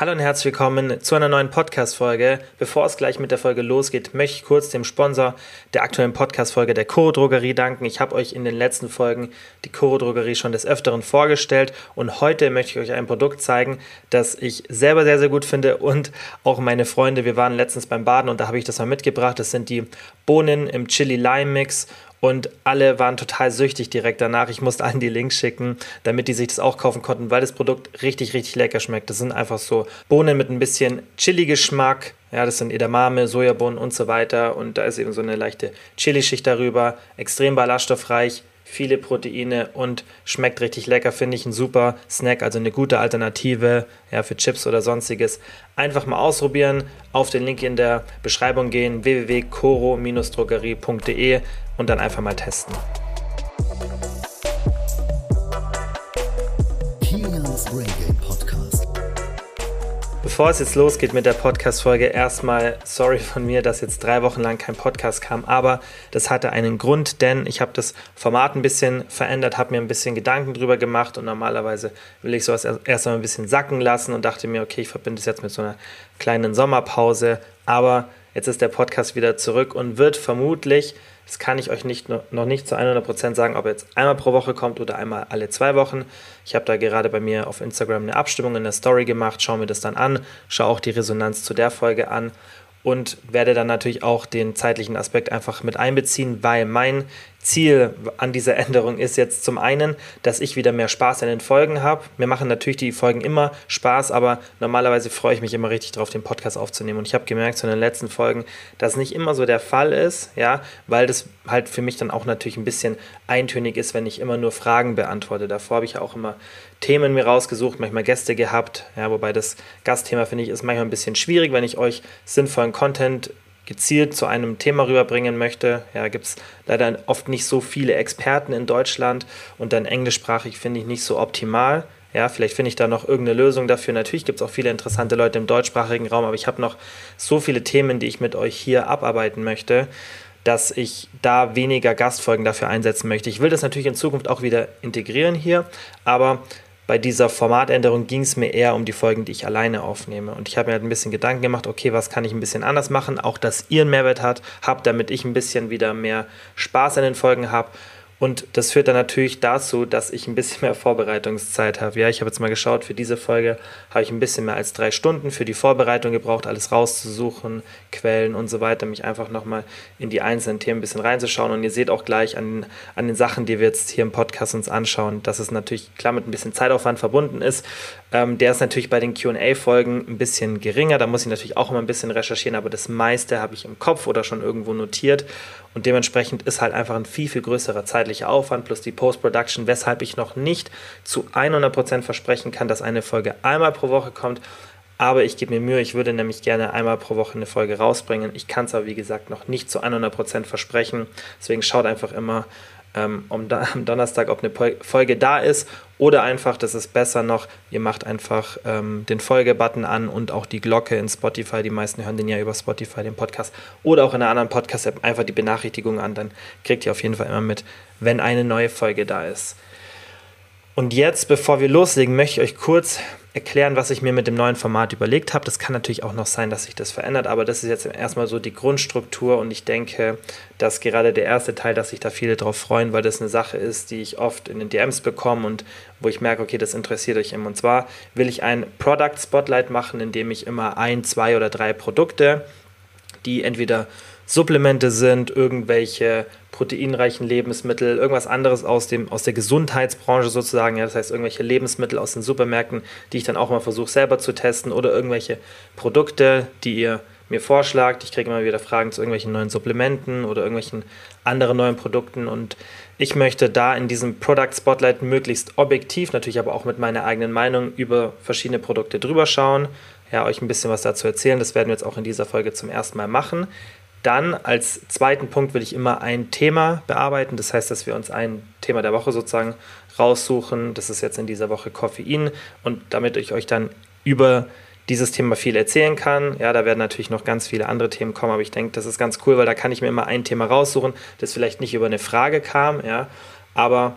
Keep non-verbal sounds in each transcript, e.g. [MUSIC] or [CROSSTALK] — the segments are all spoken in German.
Hallo und herzlich willkommen zu einer neuen Podcast-Folge. Bevor es gleich mit der Folge losgeht, möchte ich kurz dem Sponsor der aktuellen Podcast-Folge der Coro Drogerie danken. Ich habe euch in den letzten Folgen die Coro Drogerie schon des Öfteren vorgestellt und heute möchte ich euch ein Produkt zeigen, das ich selber sehr, sehr gut finde und auch meine Freunde. Wir waren letztens beim Baden und da habe ich das mal mitgebracht. Das sind die Bohnen im Chili-Lime-Mix und alle waren total süchtig direkt danach. Ich musste allen die Links schicken, damit die sich das auch kaufen konnten, weil das Produkt richtig, richtig lecker schmeckt. Das sind einfach so Bohnen mit ein bisschen Chili-Geschmack. Ja, das sind Edamame, Sojabohnen und so weiter. Und da ist eben so eine leichte Chilischicht darüber. Extrem ballaststoffreich, viele Proteine und schmeckt richtig lecker, finde ich ein super Snack, also eine gute Alternative ja, für Chips oder sonstiges. Einfach mal ausprobieren, auf den Link in der Beschreibung gehen, www.coro-drogerie.de und dann einfach mal testen. Kilians Brain Bevor es jetzt losgeht mit der Podcast-Folge, erstmal sorry von mir, dass jetzt drei Wochen lang kein Podcast kam, aber das hatte einen Grund, denn ich habe das Format ein bisschen verändert, habe mir ein bisschen Gedanken drüber gemacht und normalerweise will ich sowas erst einmal ein bisschen sacken lassen und dachte mir, okay, ich verbinde es jetzt mit so einer kleinen Sommerpause, aber jetzt ist der Podcast wieder zurück und wird vermutlich das kann ich euch nicht, noch nicht zu 100% sagen, ob er jetzt einmal pro Woche kommt oder einmal alle zwei Wochen. Ich habe da gerade bei mir auf Instagram eine Abstimmung in der Story gemacht, schaue mir das dann an, schaue auch die Resonanz zu der Folge an. Und werde dann natürlich auch den zeitlichen Aspekt einfach mit einbeziehen, weil mein Ziel an dieser Änderung ist jetzt zum einen, dass ich wieder mehr Spaß an den Folgen habe. Mir machen natürlich die Folgen immer Spaß, aber normalerweise freue ich mich immer richtig darauf, den Podcast aufzunehmen. Und ich habe gemerkt zu den letzten Folgen, dass nicht immer so der Fall ist, ja, weil das halt für mich dann auch natürlich ein bisschen eintönig ist, wenn ich immer nur Fragen beantworte. Davor habe ich auch immer Themen mir rausgesucht, manchmal Gäste gehabt, ja, wobei das Gastthema finde ich ist manchmal ein bisschen schwierig, wenn ich euch sinnvollen Content gezielt zu einem Thema rüberbringen möchte. Ja, gibt es leider oft nicht so viele Experten in Deutschland und dann englischsprachig finde ich nicht so optimal. Ja, vielleicht finde ich da noch irgendeine Lösung dafür. Natürlich gibt es auch viele interessante Leute im deutschsprachigen Raum, aber ich habe noch so viele Themen, die ich mit euch hier abarbeiten möchte, dass ich da weniger Gastfolgen dafür einsetzen möchte. Ich will das natürlich in Zukunft auch wieder integrieren hier, aber bei dieser Formatänderung ging es mir eher um die Folgen, die ich alleine aufnehme. Und ich habe mir halt ein bisschen Gedanken gemacht, okay, was kann ich ein bisschen anders machen, auch dass ihr einen Mehrwert habt, damit ich ein bisschen wieder mehr Spaß an den Folgen habe und das führt dann natürlich dazu, dass ich ein bisschen mehr Vorbereitungszeit habe. Ja, ich habe jetzt mal geschaut, für diese Folge habe ich ein bisschen mehr als drei Stunden für die Vorbereitung gebraucht, alles rauszusuchen, Quellen und so weiter, mich einfach nochmal in die einzelnen Themen ein bisschen reinzuschauen. Und ihr seht auch gleich an, an den Sachen, die wir jetzt hier im Podcast uns anschauen, dass es natürlich klar mit ein bisschen Zeitaufwand verbunden ist. Ähm, der ist natürlich bei den QA-Folgen ein bisschen geringer. Da muss ich natürlich auch immer ein bisschen recherchieren, aber das meiste habe ich im Kopf oder schon irgendwo notiert. Und dementsprechend ist halt einfach ein viel, viel größerer zeitlicher Aufwand plus die Post-Production, weshalb ich noch nicht zu 100% versprechen kann, dass eine Folge einmal pro Woche kommt. Aber ich gebe mir Mühe, ich würde nämlich gerne einmal pro Woche eine Folge rausbringen. Ich kann es aber, wie gesagt, noch nicht zu 100% versprechen. Deswegen schaut einfach immer ähm, um da, am Donnerstag, ob eine Folge da ist oder einfach, das ist besser noch, ihr macht einfach ähm, den Folge-Button an und auch die Glocke in Spotify. Die meisten hören den ja über Spotify, den Podcast oder auch in einer anderen Podcast-App einfach die Benachrichtigung an. Dann kriegt ihr auf jeden Fall immer mit, wenn eine neue Folge da ist. Und jetzt, bevor wir loslegen, möchte ich euch kurz erklären, was ich mir mit dem neuen Format überlegt habe. Das kann natürlich auch noch sein, dass sich das verändert, aber das ist jetzt erstmal so die Grundstruktur und ich denke, dass gerade der erste Teil, dass sich da viele drauf freuen, weil das eine Sache ist, die ich oft in den DMs bekomme und wo ich merke, okay, das interessiert euch immer. Und zwar will ich ein Product Spotlight machen, in dem ich immer ein, zwei oder drei Produkte, die entweder Supplemente sind, irgendwelche proteinreichen Lebensmittel, irgendwas anderes aus, dem, aus der Gesundheitsbranche sozusagen, ja, das heißt irgendwelche Lebensmittel aus den Supermärkten, die ich dann auch mal versuche selber zu testen oder irgendwelche Produkte, die ihr mir vorschlagt. Ich kriege immer wieder Fragen zu irgendwelchen neuen Supplementen oder irgendwelchen anderen neuen Produkten und ich möchte da in diesem Product Spotlight möglichst objektiv, natürlich aber auch mit meiner eigenen Meinung über verschiedene Produkte drüber schauen, ja, euch ein bisschen was dazu erzählen. Das werden wir jetzt auch in dieser Folge zum ersten Mal machen. Dann als zweiten Punkt will ich immer ein Thema bearbeiten. Das heißt, dass wir uns ein Thema der Woche sozusagen raussuchen. Das ist jetzt in dieser Woche Koffein. Und damit ich euch dann über dieses Thema viel erzählen kann. Ja, da werden natürlich noch ganz viele andere Themen kommen, aber ich denke, das ist ganz cool, weil da kann ich mir immer ein Thema raussuchen, das vielleicht nicht über eine Frage kam, ja, aber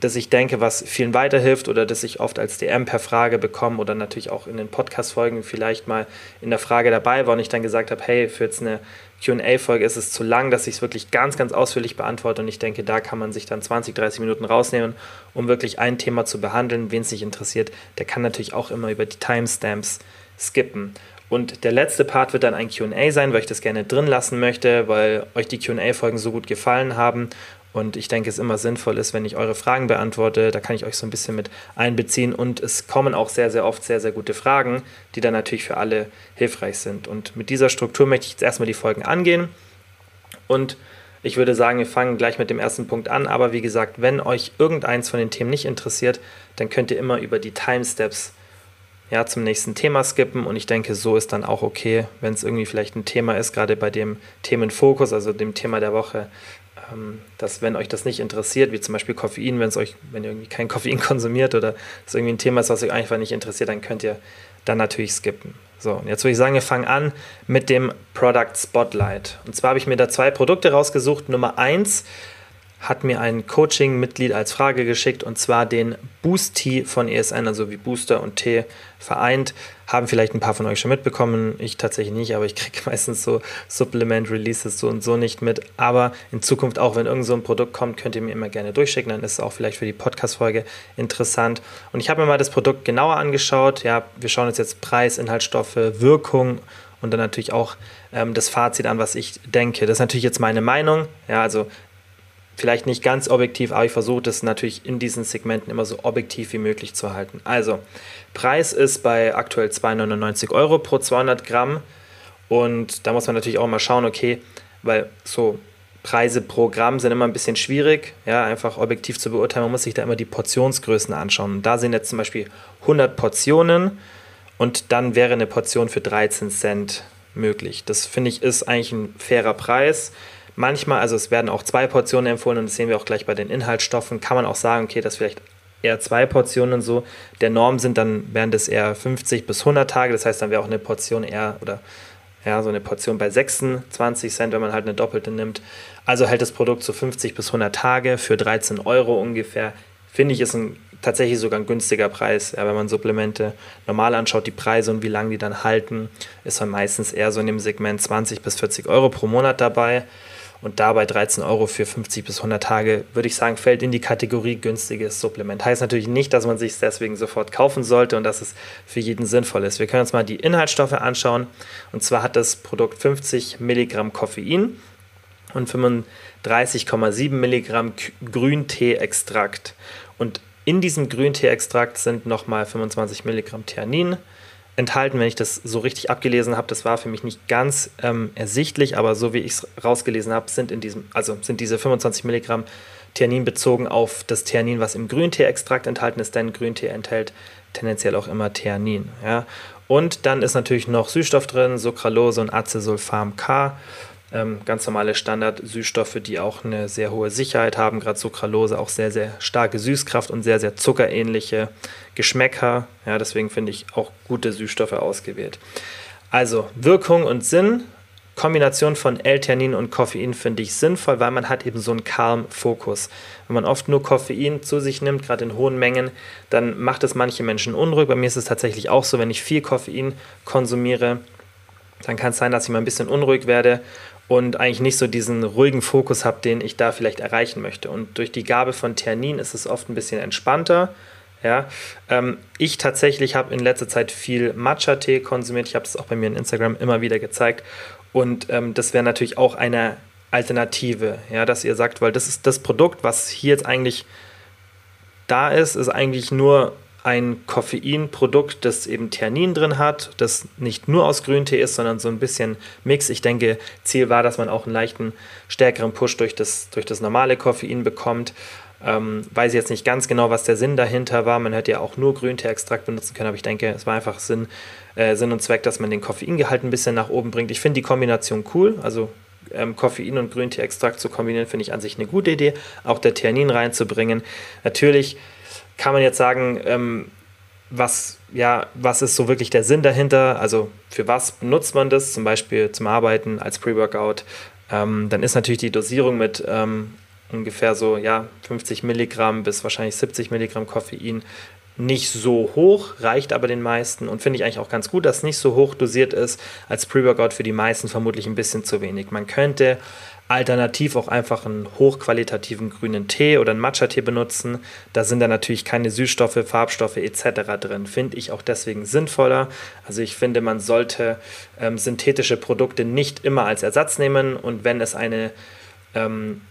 das ich denke, was vielen weiterhilft oder das ich oft als DM per Frage bekomme oder natürlich auch in den Podcast-Folgen vielleicht mal in der Frage dabei war und ich dann gesagt habe, hey, für jetzt eine QA-Folge ist es zu lang, dass ich es wirklich ganz, ganz ausführlich beantworte und ich denke, da kann man sich dann 20, 30 Minuten rausnehmen, um wirklich ein Thema zu behandeln. Wen es nicht interessiert, der kann natürlich auch immer über die Timestamps skippen. Und der letzte Part wird dann ein QA sein, weil ich das gerne drin lassen möchte, weil euch die QA-Folgen so gut gefallen haben und ich denke, es immer sinnvoll ist, wenn ich eure Fragen beantworte. Da kann ich euch so ein bisschen mit einbeziehen. Und es kommen auch sehr, sehr oft sehr, sehr gute Fragen, die dann natürlich für alle hilfreich sind. Und mit dieser Struktur möchte ich jetzt erstmal die Folgen angehen. Und ich würde sagen, wir fangen gleich mit dem ersten Punkt an. Aber wie gesagt, wenn euch irgendeins von den Themen nicht interessiert, dann könnt ihr immer über die Timesteps ja, zum nächsten Thema skippen. Und ich denke, so ist dann auch okay, wenn es irgendwie vielleicht ein Thema ist, gerade bei dem Themenfokus, also dem Thema der Woche, dass wenn euch das nicht interessiert, wie zum Beispiel Koffein, wenn es euch, wenn ihr irgendwie kein [LAUGHS] Koffein konsumiert oder es irgendwie ein Thema ist, was euch einfach nicht interessiert, dann könnt ihr dann natürlich skippen. So, und jetzt würde ich sagen, wir fangen an mit dem Product Spotlight. Und zwar habe ich mir da zwei Produkte rausgesucht. Nummer eins hat mir ein Coaching-Mitglied als Frage geschickt und zwar den Boost Tea von ESN, also wie Booster und Tee vereint. Haben vielleicht ein paar von euch schon mitbekommen, ich tatsächlich nicht, aber ich kriege [LAUGHS] meistens so Supplement-Releases so und so nicht mit. Aber in Zukunft auch, wenn irgend so ein Produkt kommt, könnt ihr mir immer gerne durchschicken, dann ist es auch vielleicht für die Podcast-Folge interessant. Und ich habe mir mal das Produkt genauer angeschaut. Ja, wir schauen uns jetzt Preis, Inhaltsstoffe, Wirkung und dann natürlich auch ähm, das Fazit an, was ich denke. Das ist natürlich jetzt meine Meinung. Ja, also vielleicht nicht ganz objektiv, aber ich versuche das natürlich in diesen Segmenten immer so objektiv wie möglich zu halten. Also, Preis ist bei aktuell 2,99 Euro pro 200 Gramm. Und da muss man natürlich auch mal schauen, okay, weil so Preise pro Gramm sind immer ein bisschen schwierig, ja, einfach objektiv zu beurteilen. Man muss sich da immer die Portionsgrößen anschauen. Und da sind jetzt zum Beispiel 100 Portionen und dann wäre eine Portion für 13 Cent möglich. Das finde ich ist eigentlich ein fairer Preis. Manchmal, also es werden auch zwei Portionen empfohlen und das sehen wir auch gleich bei den Inhaltsstoffen, kann man auch sagen, okay, das vielleicht eher zwei Portionen so. Der Norm sind dann, wären das eher 50 bis 100 Tage, das heißt, dann wäre auch eine Portion eher oder ja, so eine Portion bei 26 Cent, wenn man halt eine doppelte nimmt. Also hält das Produkt so 50 bis 100 Tage für 13 Euro ungefähr. Finde ich, ist ein, tatsächlich sogar ein günstiger Preis. Ja, wenn man Supplemente normal anschaut, die Preise und wie lange die dann halten, ist man meistens eher so in dem Segment 20 bis 40 Euro pro Monat dabei. Und dabei 13 Euro für 50 bis 100 Tage, würde ich sagen, fällt in die Kategorie günstiges Supplement. Heißt natürlich nicht, dass man sich deswegen sofort kaufen sollte und dass es für jeden sinnvoll ist. Wir können uns mal die Inhaltsstoffe anschauen. Und zwar hat das Produkt 50 Milligramm Koffein und 35,7 Milligramm Grüntee-Extrakt. Und in diesem Grüntee-Extrakt sind nochmal 25 Milligramm Theanin, enthalten, wenn ich das so richtig abgelesen habe. Das war für mich nicht ganz ähm, ersichtlich, aber so wie ich es rausgelesen habe, sind in diesem, also sind diese 25 Milligramm Theanin bezogen auf das Theanin, was im Grüntee-Extrakt enthalten ist, denn Grüntee enthält tendenziell auch immer Theanin. Ja. Und dann ist natürlich noch Süßstoff drin, Sucralose und Acesulfam K ähm, ganz normale Standard-Süßstoffe, die auch eine sehr hohe Sicherheit haben, gerade Sucralose, auch sehr, sehr starke Süßkraft und sehr, sehr zuckerähnliche Geschmäcker. Ja, deswegen finde ich auch gute Süßstoffe ausgewählt. Also Wirkung und Sinn. Kombination von L-Theanin und Koffein finde ich sinnvoll, weil man hat eben so einen calm Fokus. Wenn man oft nur Koffein zu sich nimmt, gerade in hohen Mengen, dann macht es manche Menschen unruhig. Bei mir ist es tatsächlich auch so, wenn ich viel Koffein konsumiere, dann kann es sein, dass ich mal ein bisschen unruhig werde und eigentlich nicht so diesen ruhigen Fokus habe, den ich da vielleicht erreichen möchte. Und durch die Gabe von Ternin ist es oft ein bisschen entspannter. Ja, ähm, ich tatsächlich habe in letzter Zeit viel Matcha-Tee konsumiert. Ich habe das auch bei mir in Instagram immer wieder gezeigt. Und ähm, das wäre natürlich auch eine Alternative, ja, dass ihr sagt, weil das ist das Produkt, was hier jetzt eigentlich da ist, ist eigentlich nur ein Koffeinprodukt, das eben Ternin drin hat, das nicht nur aus Grüntee ist, sondern so ein bisschen Mix. Ich denke, Ziel war, dass man auch einen leichten, stärkeren Push durch das, durch das normale Koffein bekommt. Ähm, weiß jetzt nicht ganz genau, was der Sinn dahinter war. Man hätte ja auch nur Grüntee-Extrakt benutzen können, aber ich denke, es war einfach Sinn, äh, Sinn und Zweck, dass man den Koffeingehalt ein bisschen nach oben bringt. Ich finde die Kombination cool, also ähm, Koffein und Grüntee-Extrakt zu kombinieren, finde ich an sich eine gute Idee. Auch der Theanin reinzubringen. Natürlich kann man jetzt sagen, ähm, was, ja, was ist so wirklich der Sinn dahinter? Also für was benutzt man das? Zum Beispiel zum Arbeiten als Pre-Workout. Ähm, dann ist natürlich die Dosierung mit ähm, ungefähr so ja 50 Milligramm bis wahrscheinlich 70 Milligramm Koffein nicht so hoch, reicht aber den meisten und finde ich eigentlich auch ganz gut, dass es nicht so hoch dosiert ist. Als Pre-Workout für die meisten vermutlich ein bisschen zu wenig. Man könnte alternativ auch einfach einen hochqualitativen grünen Tee oder einen Matcha-Tee benutzen. Da sind dann natürlich keine Süßstoffe, Farbstoffe etc. drin. Finde ich auch deswegen sinnvoller. Also ich finde, man sollte ähm, synthetische Produkte nicht immer als Ersatz nehmen und wenn es eine ähm,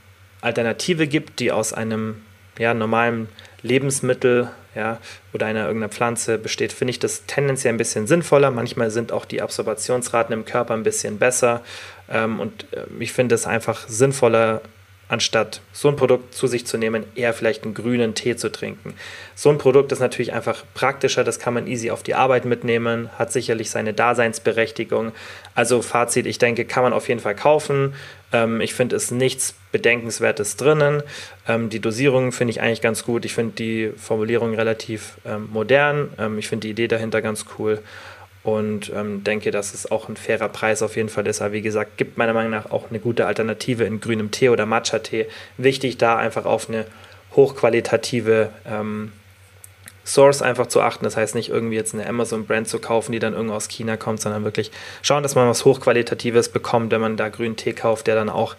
Alternative gibt, die aus einem ja, normalen Lebensmittel ja, oder einer irgendeiner Pflanze besteht, finde ich das tendenziell ein bisschen sinnvoller. Manchmal sind auch die Absorbationsraten im Körper ein bisschen besser. Ähm, und äh, ich finde es einfach sinnvoller, anstatt so ein Produkt zu sich zu nehmen, eher vielleicht einen grünen Tee zu trinken. So ein Produkt ist natürlich einfach praktischer, das kann man easy auf die Arbeit mitnehmen, hat sicherlich seine Daseinsberechtigung. Also Fazit, ich denke, kann man auf jeden Fall kaufen. Ähm, ich finde es nichts Bedenkenswertes drinnen. Ähm, die Dosierung finde ich eigentlich ganz gut. Ich finde die Formulierung relativ ähm, modern. Ähm, ich finde die Idee dahinter ganz cool und ähm, denke, dass es auch ein fairer Preis auf jeden Fall ist. Aber wie gesagt, gibt meiner Meinung nach auch eine gute Alternative in grünem Tee oder Matcha-Tee. Wichtig da einfach auf eine hochqualitative ähm, Source einfach zu achten. Das heißt nicht irgendwie jetzt eine Amazon-Brand zu kaufen, die dann irgendwo aus China kommt, sondern wirklich schauen, dass man was Hochqualitatives bekommt, wenn man da grünen Tee kauft, der dann auch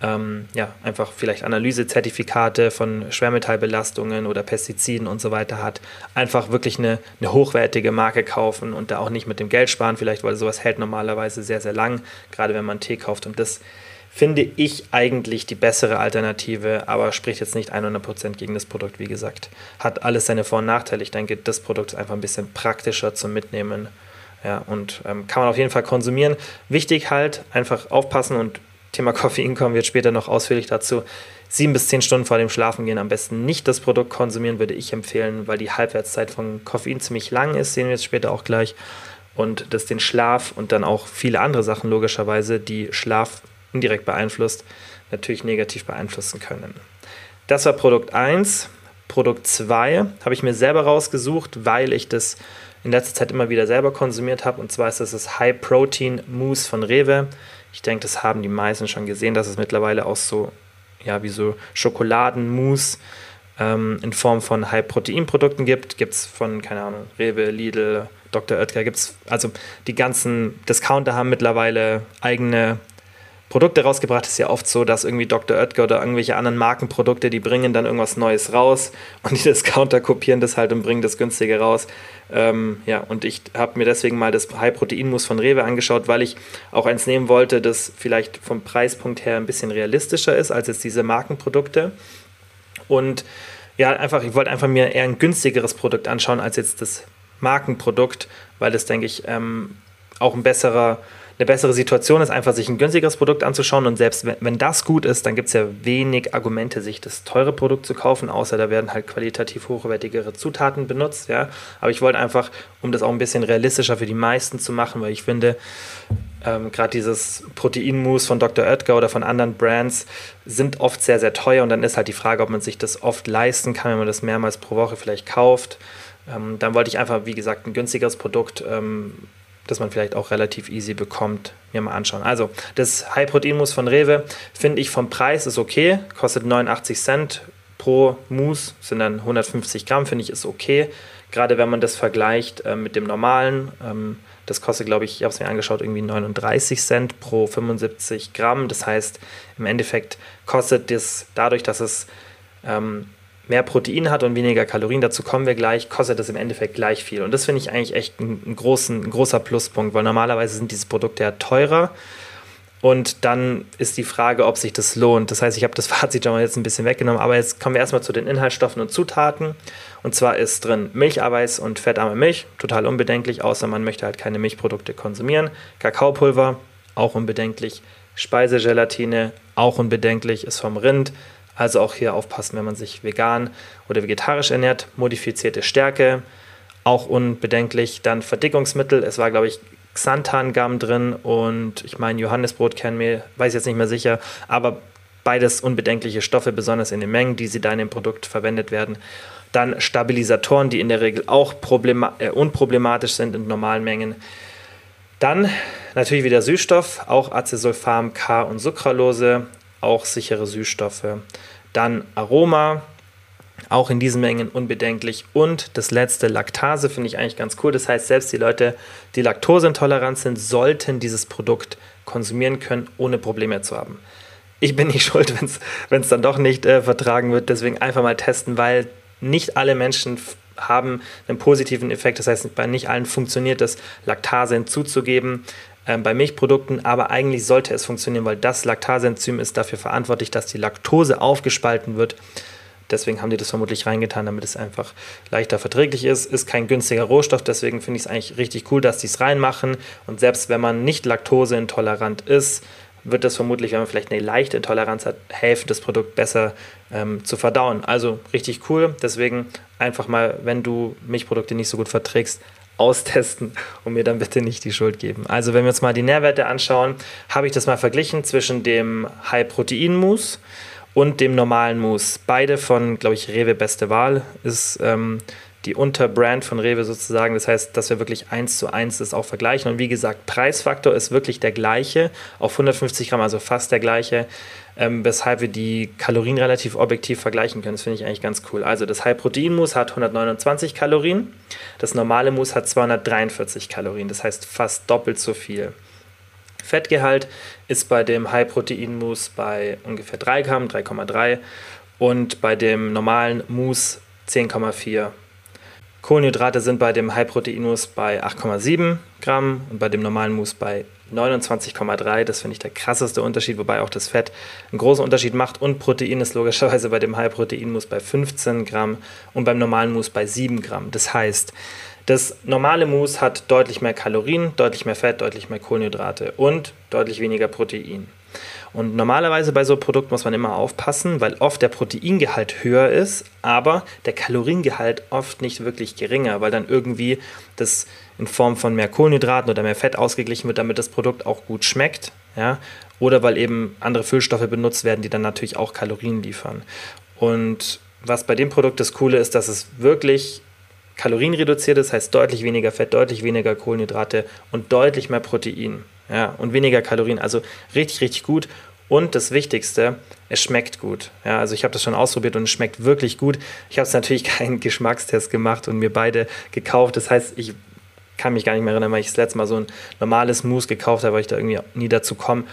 ähm, ja, einfach vielleicht Analysezertifikate von Schwermetallbelastungen oder Pestiziden und so weiter hat. Einfach wirklich eine, eine hochwertige Marke kaufen und da auch nicht mit dem Geld sparen, vielleicht, weil sowas hält normalerweise sehr, sehr lang, gerade wenn man Tee kauft. Und das finde ich eigentlich die bessere Alternative, aber spricht jetzt nicht 100% gegen das Produkt, wie gesagt. Hat alles seine Vor- und Nachteile. Ich denke, das Produkt ist einfach ein bisschen praktischer zum Mitnehmen. Ja, und ähm, kann man auf jeden Fall konsumieren. Wichtig halt, einfach aufpassen und Thema Koffein kommen wir später noch ausführlich dazu. Sieben bis zehn Stunden vor dem Schlafengehen am besten nicht das Produkt konsumieren, würde ich empfehlen, weil die Halbwertszeit von Koffein ziemlich lang ist, sehen wir jetzt später auch gleich. Und das den Schlaf und dann auch viele andere Sachen logischerweise, die Schlaf indirekt beeinflusst, natürlich negativ beeinflussen können. Das war Produkt 1. Produkt 2 habe ich mir selber rausgesucht, weil ich das in letzter Zeit immer wieder selber konsumiert habe. Und zwar ist das das High Protein Mousse von Rewe. Ich denke, das haben die meisten schon gesehen, dass es mittlerweile auch so, ja, wie so Schokoladenmousse ähm, in Form von High-Protein-Produkten gibt. Gibt es von, keine Ahnung, Rewe, Lidl, Dr. Oetker, gibt es, also die ganzen Discounter haben mittlerweile eigene Produkte rausgebracht, ist ja oft so, dass irgendwie Dr. Oetker oder irgendwelche anderen Markenprodukte, die bringen dann irgendwas Neues raus [LAUGHS] und die Discounter kopieren das halt und bringen das günstige raus. Ähm, ja, und ich habe mir deswegen mal das High-Protein-Mus von Rewe angeschaut, weil ich auch eins nehmen wollte, das vielleicht vom Preispunkt her ein bisschen realistischer ist als jetzt diese Markenprodukte. Und ja, einfach, ich wollte einfach mir eher ein günstigeres Produkt anschauen als jetzt das Markenprodukt, weil das, denke ich, ähm, auch ein besserer eine bessere Situation ist, einfach sich ein günstigeres Produkt anzuschauen. Und selbst wenn, wenn das gut ist, dann gibt es ja wenig Argumente, sich das teure Produkt zu kaufen, außer da werden halt qualitativ hochwertigere Zutaten benutzt. Ja? Aber ich wollte einfach, um das auch ein bisschen realistischer für die meisten zu machen, weil ich finde, ähm, gerade dieses Proteinmus von Dr. Oetker oder von anderen Brands sind oft sehr, sehr teuer. Und dann ist halt die Frage, ob man sich das oft leisten kann, wenn man das mehrmals pro Woche vielleicht kauft. Ähm, dann wollte ich einfach, wie gesagt, ein günstigeres Produkt ähm, das man vielleicht auch relativ easy bekommt, mir mal anschauen. Also, das High-Protein-Mousse von Rewe finde ich vom Preis ist okay, kostet 89 Cent pro Mousse, sind dann 150 Gramm, finde ich ist okay. Gerade wenn man das vergleicht äh, mit dem normalen, ähm, das kostet, glaube ich, ich habe es mir angeschaut, irgendwie 39 Cent pro 75 Gramm. Das heißt, im Endeffekt kostet das dadurch, dass es ähm, mehr Protein hat und weniger Kalorien, dazu kommen wir gleich, kostet es im Endeffekt gleich viel. Und das finde ich eigentlich echt ein, ein, großen, ein großer Pluspunkt, weil normalerweise sind diese Produkte ja teurer. Und dann ist die Frage, ob sich das lohnt. Das heißt, ich habe das [LAUGHS] Fazit schon mal jetzt ein bisschen weggenommen, aber jetzt kommen wir erstmal zu den Inhaltsstoffen und Zutaten. Und zwar ist drin Milcheiweiß und fettarme Milch, total unbedenklich, außer man möchte halt keine Milchprodukte konsumieren. Kakaopulver, auch unbedenklich. Speisegelatine, auch unbedenklich, ist vom Rind. Also auch hier aufpassen, wenn man sich vegan oder vegetarisch ernährt. Modifizierte Stärke, auch unbedenklich. Dann Verdickungsmittel, es war, glaube ich, Xanthan-Gamm drin und ich meine Johannesbrotkernmehl, weiß jetzt nicht mehr sicher, aber beides unbedenkliche Stoffe, besonders in den Mengen, die sie da in dem Produkt verwendet werden. Dann Stabilisatoren, die in der Regel auch äh, unproblematisch sind in normalen Mengen. Dann natürlich wieder Süßstoff, auch Acesulfam, K und Sucralose auch sichere Süßstoffe. Dann Aroma, auch in diesen Mengen unbedenklich. Und das letzte, Laktase, finde ich eigentlich ganz cool. Das heißt, selbst die Leute, die laktoseintolerant sind, sollten dieses Produkt konsumieren können, ohne Probleme zu haben. Ich bin nicht [LAUGHS] schuld, wenn es dann doch nicht äh, vertragen wird. Deswegen einfach mal testen, weil nicht alle Menschen haben einen positiven Effekt. Das heißt, bei nicht allen funktioniert es, Laktase hinzuzugeben ähm, bei Milchprodukten, aber eigentlich sollte es funktionieren, weil das Laktaseenzym ist dafür verantwortlich, dass die Laktose aufgespalten wird. Deswegen haben die das vermutlich reingetan, damit es einfach leichter verträglich ist. Ist kein günstiger Rohstoff, deswegen finde ich es eigentlich richtig cool, dass die es reinmachen. Und selbst wenn man nicht laktoseintolerant ist, wird das vermutlich, wenn man vielleicht eine leichte Intoleranz hat, helfen, das Produkt besser ähm, zu verdauen. Also richtig cool. Deswegen einfach mal, wenn du Milchprodukte nicht so gut verträgst, austesten und mir dann bitte nicht die Schuld geben. Also wenn wir uns mal die Nährwerte anschauen, habe ich das mal verglichen zwischen dem High-Protein-Mousse und dem normalen Mousse. Beide von, glaube ich, Rewe Beste Wahl ist ähm, die Unterbrand von Rewe sozusagen. Das heißt, dass wir wirklich eins zu eins das auch vergleichen. Und wie gesagt, Preisfaktor ist wirklich der gleiche, auf 150 Gramm, also fast der gleiche, ähm, weshalb wir die Kalorien relativ objektiv vergleichen können. Das finde ich eigentlich ganz cool. Also das High-Protein-Mousse hat 129 Kalorien, das normale Mousse hat 243 Kalorien, das heißt fast doppelt so viel. Fettgehalt ist bei dem High-Protein-Mousse bei ungefähr 3 Gramm, 3,3 und bei dem normalen Mousse 10,4 Kohlenhydrate sind bei dem High-Protein-Mousse bei 8,7 Gramm und bei dem normalen Mousse bei 29,3. Das finde ich der krasseste Unterschied, wobei auch das Fett einen großen Unterschied macht. Und Protein ist logischerweise bei dem High-Protein-Mousse bei 15 Gramm und beim normalen Mousse bei 7 Gramm. Das heißt, das normale Mousse hat deutlich mehr Kalorien, deutlich mehr Fett, deutlich mehr Kohlenhydrate und deutlich weniger Protein. Und normalerweise bei so einem Produkt muss man immer aufpassen, weil oft der Proteingehalt höher ist, aber der Kaloriengehalt oft nicht wirklich geringer, weil dann irgendwie das in Form von mehr Kohlenhydraten oder mehr Fett ausgeglichen wird, damit das Produkt auch gut schmeckt. Ja? Oder weil eben andere Füllstoffe benutzt werden, die dann natürlich auch Kalorien liefern. Und was bei dem Produkt das Coole ist, dass es wirklich kalorienreduziert ist, heißt deutlich weniger Fett, deutlich weniger Kohlenhydrate und deutlich mehr Protein ja, und weniger Kalorien. Also richtig, richtig gut. Und das Wichtigste, es schmeckt gut. Ja, also ich habe das schon ausprobiert und es schmeckt wirklich gut. Ich habe es natürlich [LAUGHS] keinen Geschmackstest gemacht und mir beide gekauft. Das heißt, ich kann mich gar nicht mehr erinnern, weil ich das letzte Mal so ein normales Mousse gekauft habe, weil ich da irgendwie nie dazu komme.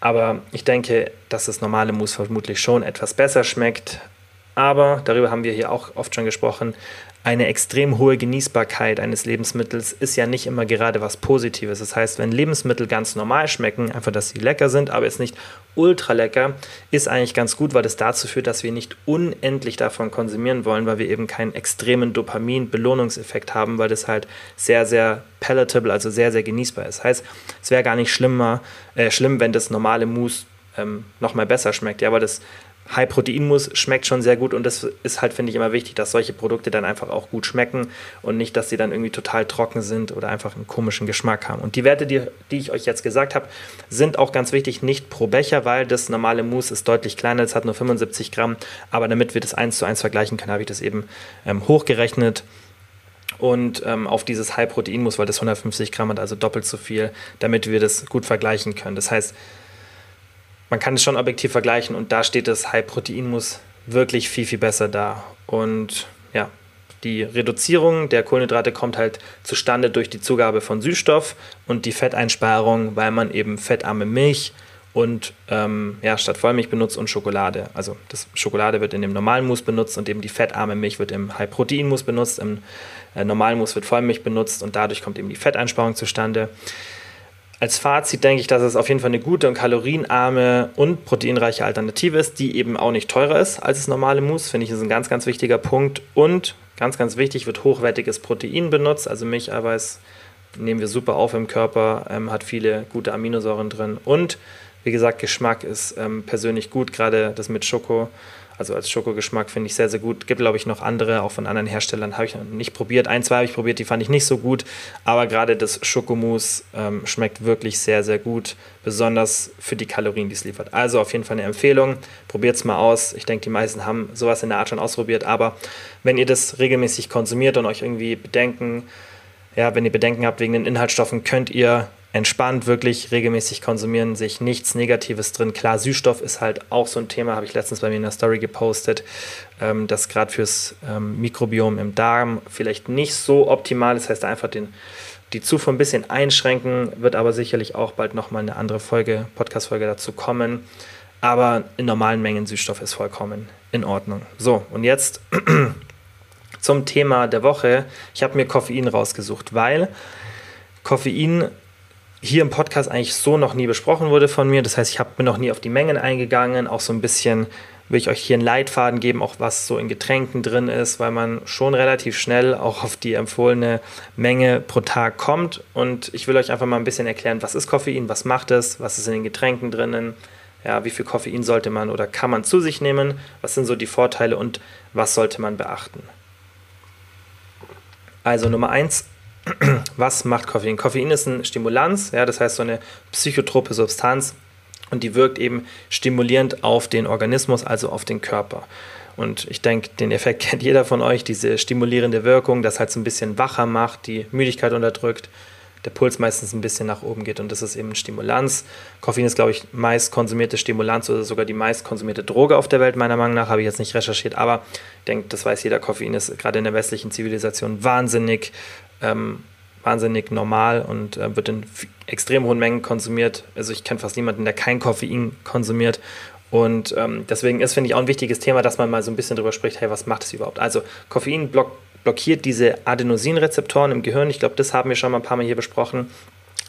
Aber ich denke, dass das normale Mousse vermutlich schon etwas besser schmeckt. Aber darüber haben wir hier auch oft schon gesprochen eine extrem hohe Genießbarkeit eines Lebensmittels ist ja nicht immer gerade was Positives. Das heißt, wenn Lebensmittel ganz normal schmecken, einfach, dass sie lecker sind, aber jetzt nicht ultra lecker, ist eigentlich ganz gut, weil das dazu führt, dass wir nicht unendlich davon konsumieren wollen, weil wir eben keinen extremen Dopamin-Belohnungseffekt haben, weil das halt sehr, sehr palatable, also sehr, sehr genießbar ist. Das heißt, es wäre gar nicht schlimmer, äh, schlimm, wenn das normale Mousse ähm, nochmal besser schmeckt. Ja, aber das High-Protein-Muss schmeckt schon sehr gut und das ist halt, finde ich, immer wichtig, dass solche Produkte dann einfach auch gut schmecken und nicht, dass sie dann irgendwie total trocken sind oder einfach einen komischen Geschmack haben. Und die Werte, die, die ich euch jetzt gesagt habe, sind auch ganz wichtig, nicht pro Becher, weil das normale Mousse ist deutlich kleiner, es hat nur 75 Gramm, aber damit wir das eins zu eins vergleichen können, habe ich das eben ähm, hochgerechnet und ähm, auf dieses High-Protein-Muss, weil das 150 Gramm hat, also doppelt so viel, damit wir das gut vergleichen können. Das heißt, man kann es schon objektiv vergleichen und da steht das High-Protein-Muss wirklich viel, viel besser da. Und ja, die Reduzierung der Kohlenhydrate kommt halt zustande durch die Zugabe von Süßstoff und die Fetteinsparung, weil man eben fettarme Milch und ähm, ja, statt Vollmilch benutzt und Schokolade. Also das Schokolade wird in dem normalen Mousse benutzt und eben die fettarme Milch wird im High-Protein-Mousse benutzt, im äh, normalen Mousse wird Vollmilch benutzt und dadurch kommt eben die Fetteinsparung zustande als Fazit denke ich, dass es auf jeden Fall eine gute und kalorienarme und proteinreiche Alternative ist, die eben auch nicht teurer ist als das normale Mousse. Finde ich, ist ein ganz, ganz wichtiger Punkt. Und ganz, ganz wichtig, wird hochwertiges Protein benutzt. Also Milcheiweiß nehmen wir super auf im Körper, ähm, hat viele gute Aminosäuren drin. Und wie gesagt, Geschmack ist ähm, persönlich gut, gerade das mit Schoko also als Schokogeschmack finde ich sehr, sehr gut. Gibt, glaube ich, noch andere, auch von anderen Herstellern, habe ich noch nicht probiert. Ein, zwei habe ich probiert, die fand ich nicht so gut. Aber gerade das Schokomousse ähm, schmeckt wirklich sehr, sehr gut. Besonders für die Kalorien, die es liefert. Also auf jeden Fall eine Empfehlung. Probiert es mal aus. Ich denke, die meisten haben sowas in der Art schon ausprobiert. Aber wenn ihr das regelmäßig konsumiert und euch irgendwie Bedenken, ja, wenn ihr Bedenken habt wegen den Inhaltsstoffen, könnt ihr entspannt wirklich regelmäßig konsumieren, sich nichts Negatives drin. Klar, Süßstoff ist halt auch so ein Thema, habe ich letztens bei mir in der Story gepostet, ähm, das gerade fürs ähm, Mikrobiom im Darm vielleicht nicht so optimal ist. Heißt, einfach den, die Zufuhr ein bisschen einschränken, wird aber sicherlich auch bald nochmal eine andere Folge, Podcast-Folge dazu kommen. Aber in normalen Mengen Süßstoff ist vollkommen in Ordnung. So, und jetzt [CLEARS THROAT] zum Thema der Woche. Ich habe mir Koffein rausgesucht, weil Koffein hier im Podcast eigentlich so noch nie besprochen wurde von mir. Das heißt, ich habe mir noch nie auf die Mengen eingegangen, auch so ein bisschen will ich euch hier einen Leitfaden geben, auch was so in Getränken drin ist, weil man schon relativ schnell auch auf die empfohlene Menge pro Tag kommt. Und ich will euch einfach mal ein bisschen erklären, was ist Koffein, was macht es, was ist in den Getränken drinnen, ja, wie viel Koffein sollte man oder kann man zu sich nehmen, was sind so die Vorteile und was sollte man beachten. Also Nummer eins, was macht Koffein? Koffein ist ein Stimulanz, ja, das heißt so eine psychotrope Substanz und die wirkt eben stimulierend auf den Organismus, also auf den Körper. Und ich denke, den Effekt [LAUGHS] kennt jeder von euch, diese stimulierende Wirkung, das halt so ein bisschen wacher macht, die Müdigkeit unterdrückt, der Puls meistens ein bisschen nach oben geht und das ist eben Stimulanz. Koffein ist, glaube ich, meist konsumierte Stimulanz oder sogar die meist konsumierte Droge auf der Welt, meiner Meinung nach, habe ich jetzt nicht recherchiert, aber ich denke, das weiß jeder, Koffein ist gerade in der westlichen Zivilisation wahnsinnig ähm, wahnsinnig normal und äh, wird in extrem hohen Mengen konsumiert. Also ich kenne fast niemanden, der kein Koffein konsumiert. Und ähm, deswegen ist, finde ich, auch ein wichtiges Thema, dass man mal so ein bisschen drüber spricht, hey, was macht es überhaupt? Also Koffein block blockiert diese Adenosinrezeptoren im Gehirn. Ich glaube, das haben wir schon mal ein paar Mal hier besprochen.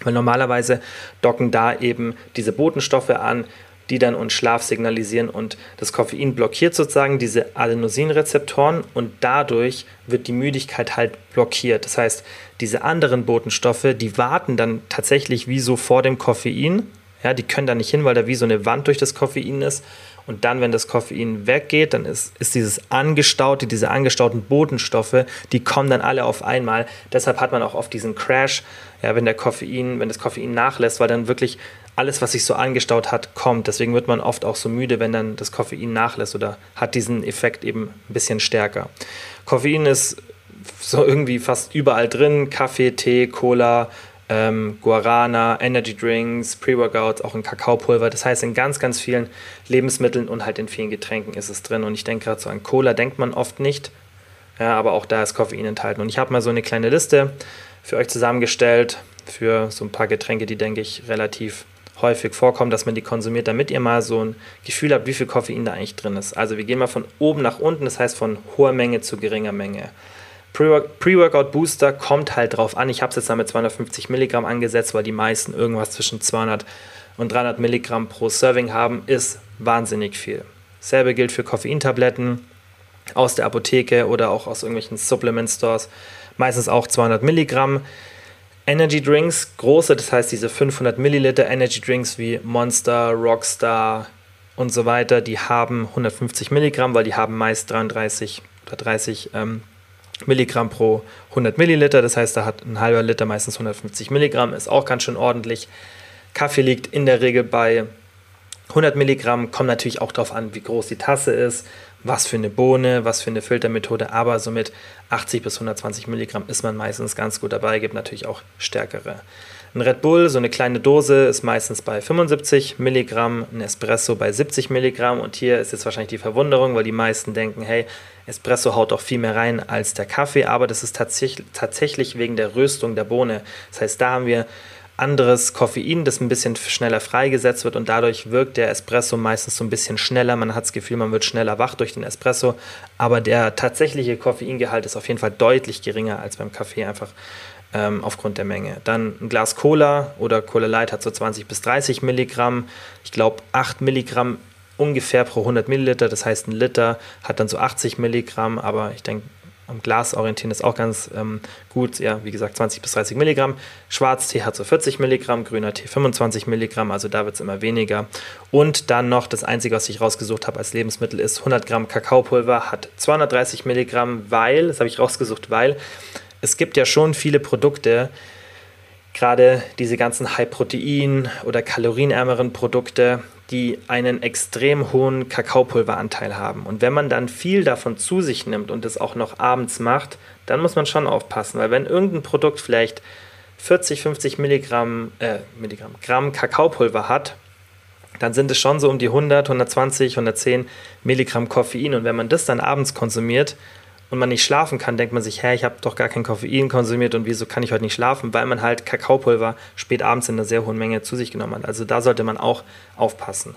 Weil normalerweise docken da eben diese Botenstoffe an, die dann uns Schlaf signalisieren und das Koffein blockiert sozusagen diese Adenosinrezeptoren und dadurch wird die Müdigkeit halt blockiert. Das heißt, diese anderen Botenstoffe, die warten dann tatsächlich wie so vor dem Koffein. Ja, die können da nicht hin, weil da wie so eine Wand durch das Koffein ist. Und dann, wenn das Koffein weggeht, dann ist, ist dieses angestaute, diese angestauten Botenstoffe, die kommen dann alle auf einmal. Deshalb hat man auch oft diesen Crash, ja, wenn der Koffein, wenn das Koffein nachlässt, weil dann wirklich alles, was sich so angestaut hat, kommt. Deswegen wird man oft auch so müde, wenn dann das Koffein nachlässt oder hat diesen Effekt eben ein bisschen stärker. Koffein ist so irgendwie fast überall drin. Kaffee, Tee, Cola, ähm, Guarana, Energy Drinks, Pre-Workouts, auch in Kakaopulver. Das heißt, in ganz, ganz vielen Lebensmitteln und halt in vielen Getränken ist es drin. Und ich denke gerade so an Cola, denkt man oft nicht. Ja, aber auch da ist Koffein enthalten. Und ich habe mal so eine kleine Liste für euch zusammengestellt für so ein paar Getränke, die, denke ich, relativ häufig vorkommen, dass man die konsumiert, damit ihr mal so ein Gefühl habt, wie viel Koffein da eigentlich drin ist. Also wir gehen mal von oben nach unten, das heißt von hoher Menge zu geringer Menge. Pre-Workout Booster kommt halt drauf an. Ich habe es jetzt mal mit 250 Milligramm angesetzt, weil die meisten irgendwas zwischen 200 und 300 Milligramm pro Serving haben, ist wahnsinnig viel. Selbe gilt für Koffeintabletten aus der Apotheke oder auch aus irgendwelchen Supplement Stores. Meistens auch 200 Milligramm. Energy Drinks, große, das heißt diese 500 Milliliter Energy Drinks wie Monster, Rockstar und so weiter, die haben 150 Milligramm, weil die haben meist 33 oder 30 ähm, Milligramm pro 100 Milliliter. Das heißt, da hat ein halber Liter meistens 150 Milligramm, ist auch ganz schön ordentlich. Kaffee liegt in der Regel bei 100 Milligramm, kommt natürlich auch darauf an, wie groß die Tasse ist was für eine Bohne, was für eine Filtermethode, aber so mit 80 bis 120 Milligramm ist man meistens ganz gut dabei, gibt natürlich auch stärkere. Ein Red Bull, so eine kleine Dose, ist meistens bei 75 Milligramm, ein Espresso bei 70 Milligramm und hier ist jetzt wahrscheinlich die Verwunderung, weil die meisten denken, hey, Espresso haut doch viel mehr rein als der Kaffee, aber das ist tatsächlich wegen der Röstung der Bohne. Das heißt, da haben wir anderes Koffein, das ein bisschen schneller freigesetzt wird und dadurch wirkt der Espresso meistens so ein bisschen schneller. Man hat das Gefühl, man wird schneller wach durch den Espresso, aber der tatsächliche Koffeingehalt ist auf jeden Fall deutlich geringer als beim Kaffee, einfach ähm, aufgrund der Menge. Dann ein Glas Cola oder Cola Light hat so 20 bis 30 Milligramm. Ich glaube 8 Milligramm ungefähr pro 100 Milliliter, das heißt ein Liter hat dann so 80 Milligramm, aber ich denke, am Glas orientieren ist auch ganz ähm, gut. Ja, wie gesagt, 20 bis 30 Milligramm. Schwarztee hat so 40 Milligramm, grüner Tee 25 Milligramm, also da wird es immer weniger. Und dann noch das Einzige, was ich rausgesucht habe als Lebensmittel, ist 100 Gramm Kakaopulver, hat 230 Milligramm, weil, das habe ich rausgesucht, weil es gibt ja schon viele Produkte, gerade diese ganzen High-Protein- oder kalorienärmeren Produkte, die einen extrem hohen Kakaopulveranteil haben. Und wenn man dann viel davon zu sich nimmt und es auch noch abends macht, dann muss man schon aufpassen, weil wenn irgendein Produkt vielleicht 40, 50 Milligramm, äh, Milligramm, Gramm Kakaopulver hat, dann sind es schon so um die 100, 120, 110 Milligramm Koffein. Und wenn man das dann abends konsumiert und man nicht schlafen kann, denkt man sich, hä, ich habe doch gar kein Koffein konsumiert und wieso kann ich heute nicht schlafen? Weil man halt Kakaopulver spät abends in einer sehr hohen Menge zu sich genommen hat. Also da sollte man auch aufpassen.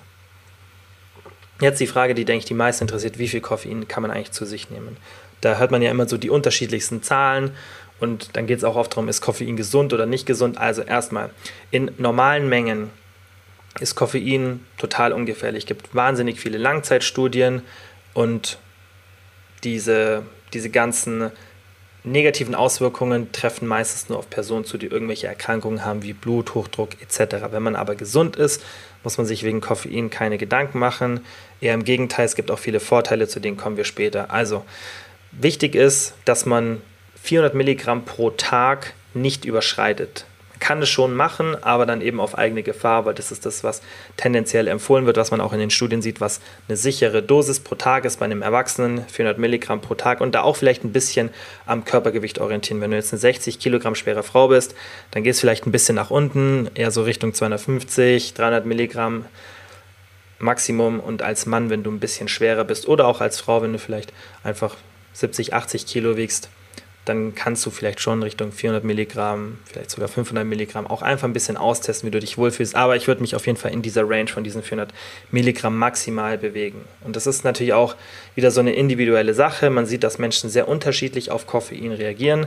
Jetzt die Frage, die, denke ich, die meisten interessiert, wie viel Koffein kann man eigentlich zu sich nehmen? Da hört man ja immer so die unterschiedlichsten Zahlen und dann geht es auch oft darum, ist Koffein gesund oder nicht gesund. Also erstmal, in normalen Mengen ist Koffein total ungefährlich. Es gibt wahnsinnig viele Langzeitstudien und diese, diese ganzen negativen Auswirkungen treffen meistens nur auf Personen zu, die irgendwelche Erkrankungen haben wie Bluthochdruck etc. Wenn man aber gesund ist, muss man sich wegen Koffein keine Gedanken machen. Eher im Gegenteil, es gibt auch viele Vorteile, zu denen kommen wir später. Also wichtig ist, dass man 400 Milligramm pro Tag nicht überschreitet. Kann es schon machen, aber dann eben auf eigene Gefahr, weil das ist das, was tendenziell empfohlen wird, was man auch in den Studien sieht, was eine sichere Dosis pro Tag ist bei einem Erwachsenen, 400 Milligramm pro Tag und da auch vielleicht ein bisschen am Körpergewicht orientieren. Wenn du jetzt eine 60 Kilogramm schwere Frau bist, dann gehst du vielleicht ein bisschen nach unten, eher so Richtung 250, 300 Milligramm. Maximum und als Mann, wenn du ein bisschen schwerer bist oder auch als Frau, wenn du vielleicht einfach 70, 80 Kilo wiegst, dann kannst du vielleicht schon Richtung 400 Milligramm, vielleicht sogar 500 Milligramm auch einfach ein bisschen austesten, wie du dich wohlfühlst. Aber ich würde mich auf jeden Fall in dieser Range von diesen 400 Milligramm maximal bewegen. Und das ist natürlich auch wieder so eine individuelle Sache. Man sieht, dass Menschen sehr unterschiedlich auf Koffein reagieren.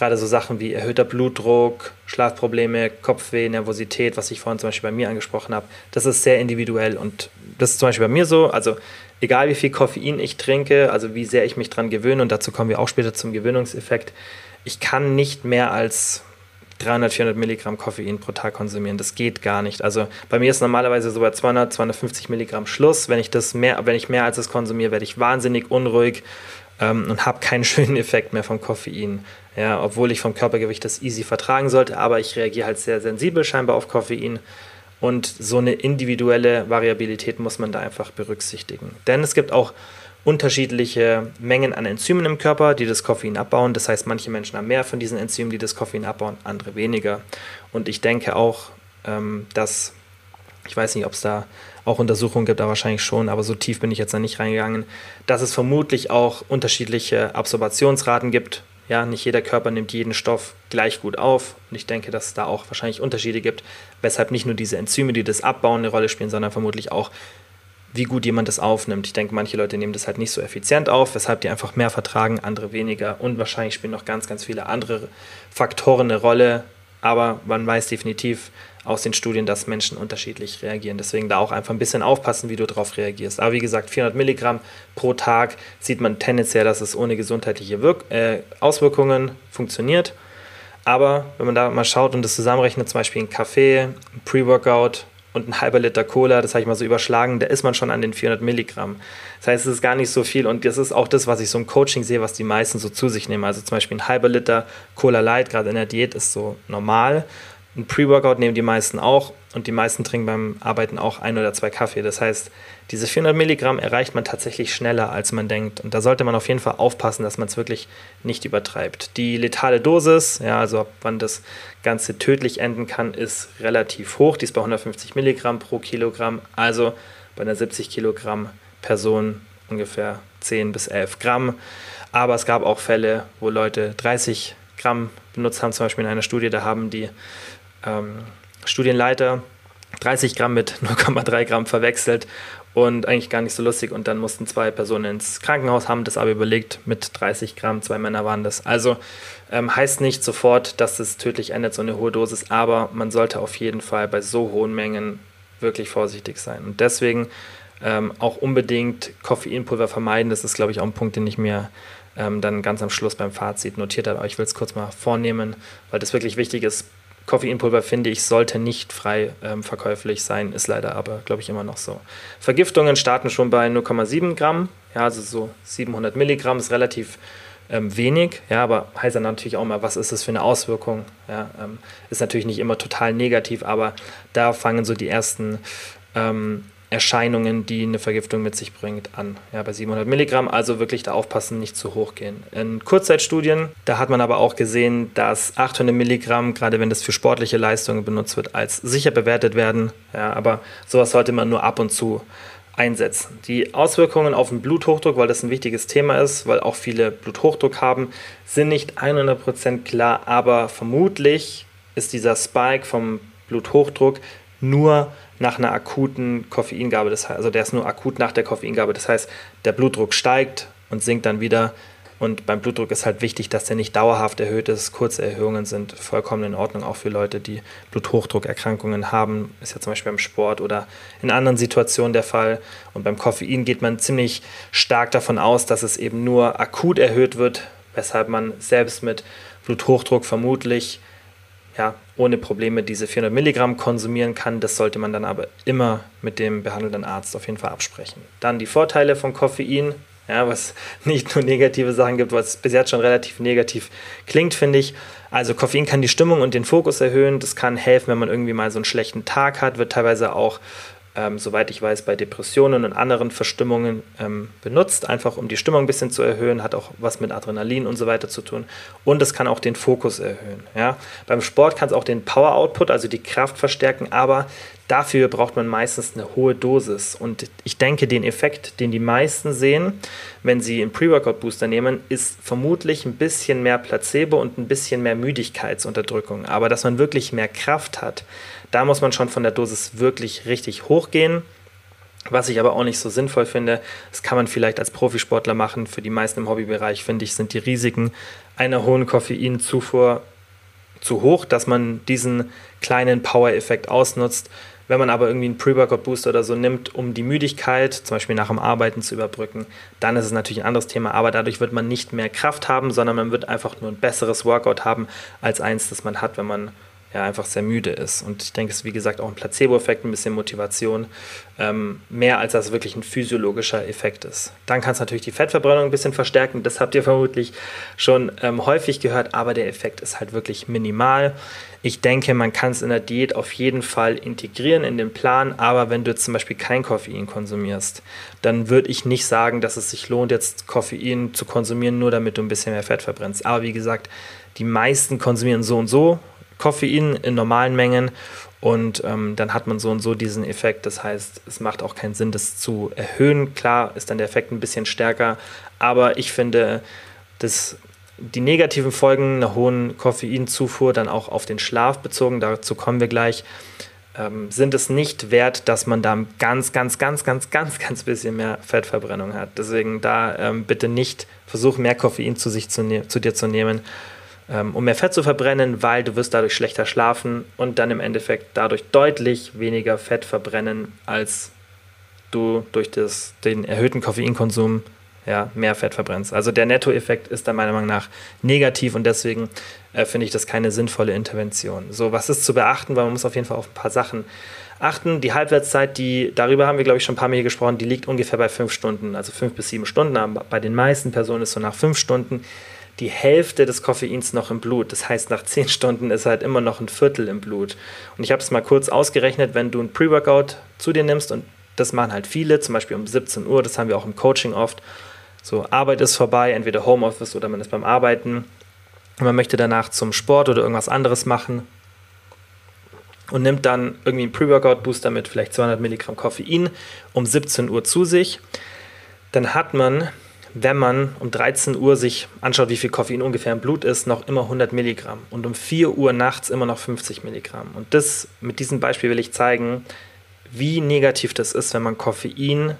Gerade so Sachen wie erhöhter Blutdruck, Schlafprobleme, Kopfweh, Nervosität, was ich vorhin zum Beispiel bei mir angesprochen habe, das ist sehr individuell. Und das ist zum Beispiel bei mir so. Also egal wie viel Koffein ich trinke, also wie sehr ich mich dran gewöhne, und dazu kommen wir auch später zum Gewöhnungseffekt, ich kann nicht mehr als 300, 400 Milligramm Koffein pro Tag konsumieren. Das geht gar nicht. Also bei mir ist normalerweise so bei 200, 250 Milligramm Schluss. Wenn ich das mehr, wenn ich mehr als das konsumiere, werde ich wahnsinnig unruhig ähm, und habe keinen [LAUGHS] schönen Effekt mehr vom Koffein. Ja, obwohl ich vom Körpergewicht das easy vertragen sollte, aber ich reagiere halt sehr sensibel scheinbar auf Koffein und so eine individuelle Variabilität muss man da einfach berücksichtigen. Denn es gibt auch unterschiedliche Mengen an Enzymen im Körper, die das Koffein abbauen. Das heißt, manche Menschen haben mehr von diesen Enzymen, die das Koffein abbauen, andere weniger. Und ich denke auch, ähm, dass, ich weiß nicht, ob es da auch Untersuchungen gibt, da wahrscheinlich schon, aber so tief bin ich jetzt da nicht reingegangen, dass es vermutlich auch unterschiedliche Absorbationsraten gibt ja, nicht jeder Körper nimmt jeden Stoff gleich gut auf. Und ich denke, dass es da auch wahrscheinlich Unterschiede gibt, weshalb nicht nur diese Enzyme, die das abbauen, eine Rolle spielen, sondern vermutlich auch, wie gut jemand das aufnimmt. Ich denke, manche Leute nehmen das halt nicht so effizient auf, weshalb die einfach mehr vertragen, andere weniger. Und wahrscheinlich spielen noch ganz, ganz viele andere Faktoren eine Rolle. Aber man weiß definitiv, aus den Studien, dass Menschen unterschiedlich reagieren. Deswegen da auch einfach ein bisschen aufpassen, wie du darauf reagierst. Aber wie gesagt, 400 Milligramm pro Tag sieht man tendenziell, dass es ohne gesundheitliche Wirk äh, Auswirkungen funktioniert. Aber wenn man da mal schaut und das zusammenrechnet, zum Beispiel ein Kaffee, ein Pre-Workout und ein halber Liter Cola, das habe ich mal so überschlagen, da ist man schon an den 400 Milligramm. Das heißt, es ist gar nicht so viel und das ist auch das, was ich so im Coaching sehe, was die meisten so zu sich nehmen. Also zum Beispiel ein halber Liter Cola Light, gerade in der Diät, ist so normal. Ein Pre-Workout nehmen die meisten auch und die meisten trinken beim Arbeiten auch ein oder zwei Kaffee. Das heißt, diese 400 Milligramm erreicht man tatsächlich schneller, als man denkt. Und da sollte man auf jeden Fall aufpassen, dass man es wirklich nicht übertreibt. Die letale Dosis, ja, also wann das Ganze tödlich enden kann, ist relativ hoch. Die ist bei 150 Milligramm pro Kilogramm. Also bei einer 70 Kilogramm Person ungefähr 10 bis 11 Gramm. Aber es gab auch Fälle, wo Leute 30 Gramm benutzt haben. Zum Beispiel in einer Studie, da haben die ähm, Studienleiter 30 Gramm mit [LAUGHS] 0,3 Gramm verwechselt und eigentlich gar nicht so lustig. Und dann mussten zwei Personen ins Krankenhaus, haben das aber überlegt, mit 30 Gramm, zwei Männer waren das. Also ähm, heißt nicht sofort, dass es tödlich endet, so eine hohe Dosis, aber man sollte auf jeden Fall bei so hohen Mengen wirklich vorsichtig sein. Und deswegen ähm, auch unbedingt Koffeinpulver vermeiden. Das ist, glaube ich, auch ein Punkt, den ich mir ähm, dann ganz am Schluss beim Fazit notiert habe. Aber ich will es kurz mal vornehmen, weil das wirklich wichtig ist Koffeinpulver, finde ich, sollte nicht frei ähm, verkäuflich sein, ist leider aber, glaube ich, immer noch so. Vergiftungen starten schon bei 0,7 Gramm, ja, also so 700 Milligramm ist relativ ähm, wenig, ja, aber heißt dann natürlich auch mal, was ist das für eine Auswirkung? Ja, ähm, ist natürlich nicht immer total negativ, aber da fangen so die ersten ähm, Erscheinungen, die eine Vergiftung mit sich bringt, an. Ja, bei 700 Milligramm, also wirklich da aufpassen, nicht zu hoch gehen. In Kurzzeitstudien, da hat man aber auch gesehen, dass 800 Milligramm, gerade wenn das für sportliche Leistungen benutzt wird, als sicher bewertet werden. Ja, aber sowas sollte man nur ab und zu einsetzen. Die Auswirkungen auf den Bluthochdruck, weil das ein wichtiges Thema ist, weil auch viele Bluthochdruck haben, sind nicht 100% klar, aber vermutlich ist dieser Spike vom Bluthochdruck nur nach einer akuten Koffeingabe. Das heißt, also der ist nur akut nach der Koffeingabe. Das heißt, der Blutdruck steigt und sinkt dann wieder. Und beim Blutdruck ist halt wichtig, dass der nicht dauerhaft erhöht ist. Kurze Erhöhungen sind vollkommen in Ordnung, auch für Leute, die Bluthochdruckerkrankungen haben. Ist ja zum Beispiel beim Sport oder in anderen Situationen der Fall. Und beim Koffein geht man ziemlich stark davon aus, dass es eben nur akut erhöht wird, weshalb man selbst mit Bluthochdruck vermutlich ja, ohne Probleme diese 400 Milligramm konsumieren kann. Das sollte man dann aber immer mit dem behandelnden Arzt auf jeden Fall absprechen. Dann die Vorteile von Koffein, ja, was [LAUGHS] nicht nur negative Sachen gibt, was bis jetzt schon relativ negativ klingt, finde ich. Also Koffein kann die Stimmung und den Fokus erhöhen. Das kann helfen, wenn man irgendwie mal so einen schlechten Tag hat, wird teilweise auch ähm, soweit ich weiß, bei Depressionen und anderen Verstimmungen ähm, benutzt, einfach um die Stimmung ein bisschen zu erhöhen, hat auch was mit Adrenalin und so weiter zu tun. Und es kann auch den Fokus erhöhen. Ja? Beim Sport kann es auch den Power Output, also die Kraft verstärken, aber dafür braucht man meistens eine hohe Dosis. Und ich denke, den Effekt, den die meisten sehen, wenn sie einen Pre-Workout-Booster nehmen, ist vermutlich ein bisschen mehr Placebo und ein bisschen mehr Müdigkeitsunterdrückung. Aber dass man wirklich mehr Kraft hat, da muss man schon von der Dosis wirklich richtig hochgehen. Was ich aber auch nicht so sinnvoll finde, das kann man vielleicht als Profisportler machen. Für die meisten im Hobbybereich, finde ich, sind die Risiken einer hohen Koffeinzufuhr zu hoch, dass man diesen kleinen Power-Effekt ausnutzt. Wenn man aber irgendwie einen Pre-Workout-Booster oder so nimmt, um die Müdigkeit, zum Beispiel nach dem Arbeiten zu überbrücken, dann ist es natürlich ein anderes Thema. Aber dadurch wird man nicht mehr Kraft haben, sondern man wird einfach nur ein besseres Workout haben als eins, das man hat, wenn man ja, einfach sehr müde ist. Und ich denke, es ist wie gesagt auch ein Placebo-Effekt, ein bisschen Motivation, ähm, mehr als das wirklich ein physiologischer Effekt ist. Dann kann es natürlich die Fettverbrennung ein bisschen verstärken, das habt ihr vermutlich schon ähm, häufig gehört, aber der Effekt ist halt wirklich minimal. Ich denke, man kann es in der Diät auf jeden Fall integrieren in den Plan, aber wenn du zum Beispiel kein Koffein konsumierst, dann würde ich nicht sagen, dass es sich lohnt, jetzt Koffein zu konsumieren, nur damit du ein bisschen mehr Fett verbrennst. Aber wie gesagt, die meisten konsumieren so und so Koffein in normalen Mengen und ähm, dann hat man so und so diesen Effekt. Das heißt, es macht auch keinen Sinn, das zu erhöhen. Klar ist dann der Effekt ein bisschen stärker, aber ich finde, dass die negativen Folgen einer hohen Koffeinzufuhr dann auch auf den Schlaf bezogen, dazu kommen wir gleich, ähm, sind es nicht wert, dass man da ganz, ganz, ganz, ganz, ganz, ganz bisschen mehr Fettverbrennung hat. Deswegen da ähm, bitte nicht versuchen, mehr Koffein zu, sich zu, ne zu dir zu nehmen ähm, um mehr Fett zu verbrennen, weil du wirst dadurch schlechter schlafen und dann im Endeffekt dadurch deutlich weniger Fett verbrennen, als du durch das, den erhöhten Koffeinkonsum ja, mehr Fett verbrennst. Also der Nettoeffekt ist da meiner Meinung nach negativ und deswegen äh, finde ich das keine sinnvolle Intervention. So, was ist zu beachten, weil man muss auf jeden Fall auf ein paar Sachen achten. Die Halbwertszeit, die, darüber haben wir, glaube ich, schon ein paar Mal hier gesprochen, die liegt ungefähr bei fünf Stunden, also fünf bis sieben Stunden. Aber bei den meisten Personen ist so nach fünf Stunden die Hälfte des Koffeins noch im Blut. Das heißt, nach 10 Stunden ist halt immer noch ein Viertel im Blut. Und ich habe es mal kurz ausgerechnet, wenn du ein Pre-Workout zu dir nimmst und das machen halt viele, zum Beispiel um 17 Uhr, das haben wir auch im Coaching oft. So, Arbeit ist vorbei, entweder Homeoffice oder man ist beim Arbeiten. Und man möchte danach zum Sport oder irgendwas anderes machen und nimmt dann irgendwie einen Pre-Workout-Booster mit vielleicht 200 Milligramm Koffein um 17 Uhr zu sich. Dann hat man wenn man um 13 Uhr sich anschaut, wie viel Koffein ungefähr im Blut ist, noch immer 100 Milligramm und um 4 Uhr nachts immer noch 50 Milligramm. Und das, mit diesem Beispiel will ich zeigen, wie negativ das ist, wenn man Koffein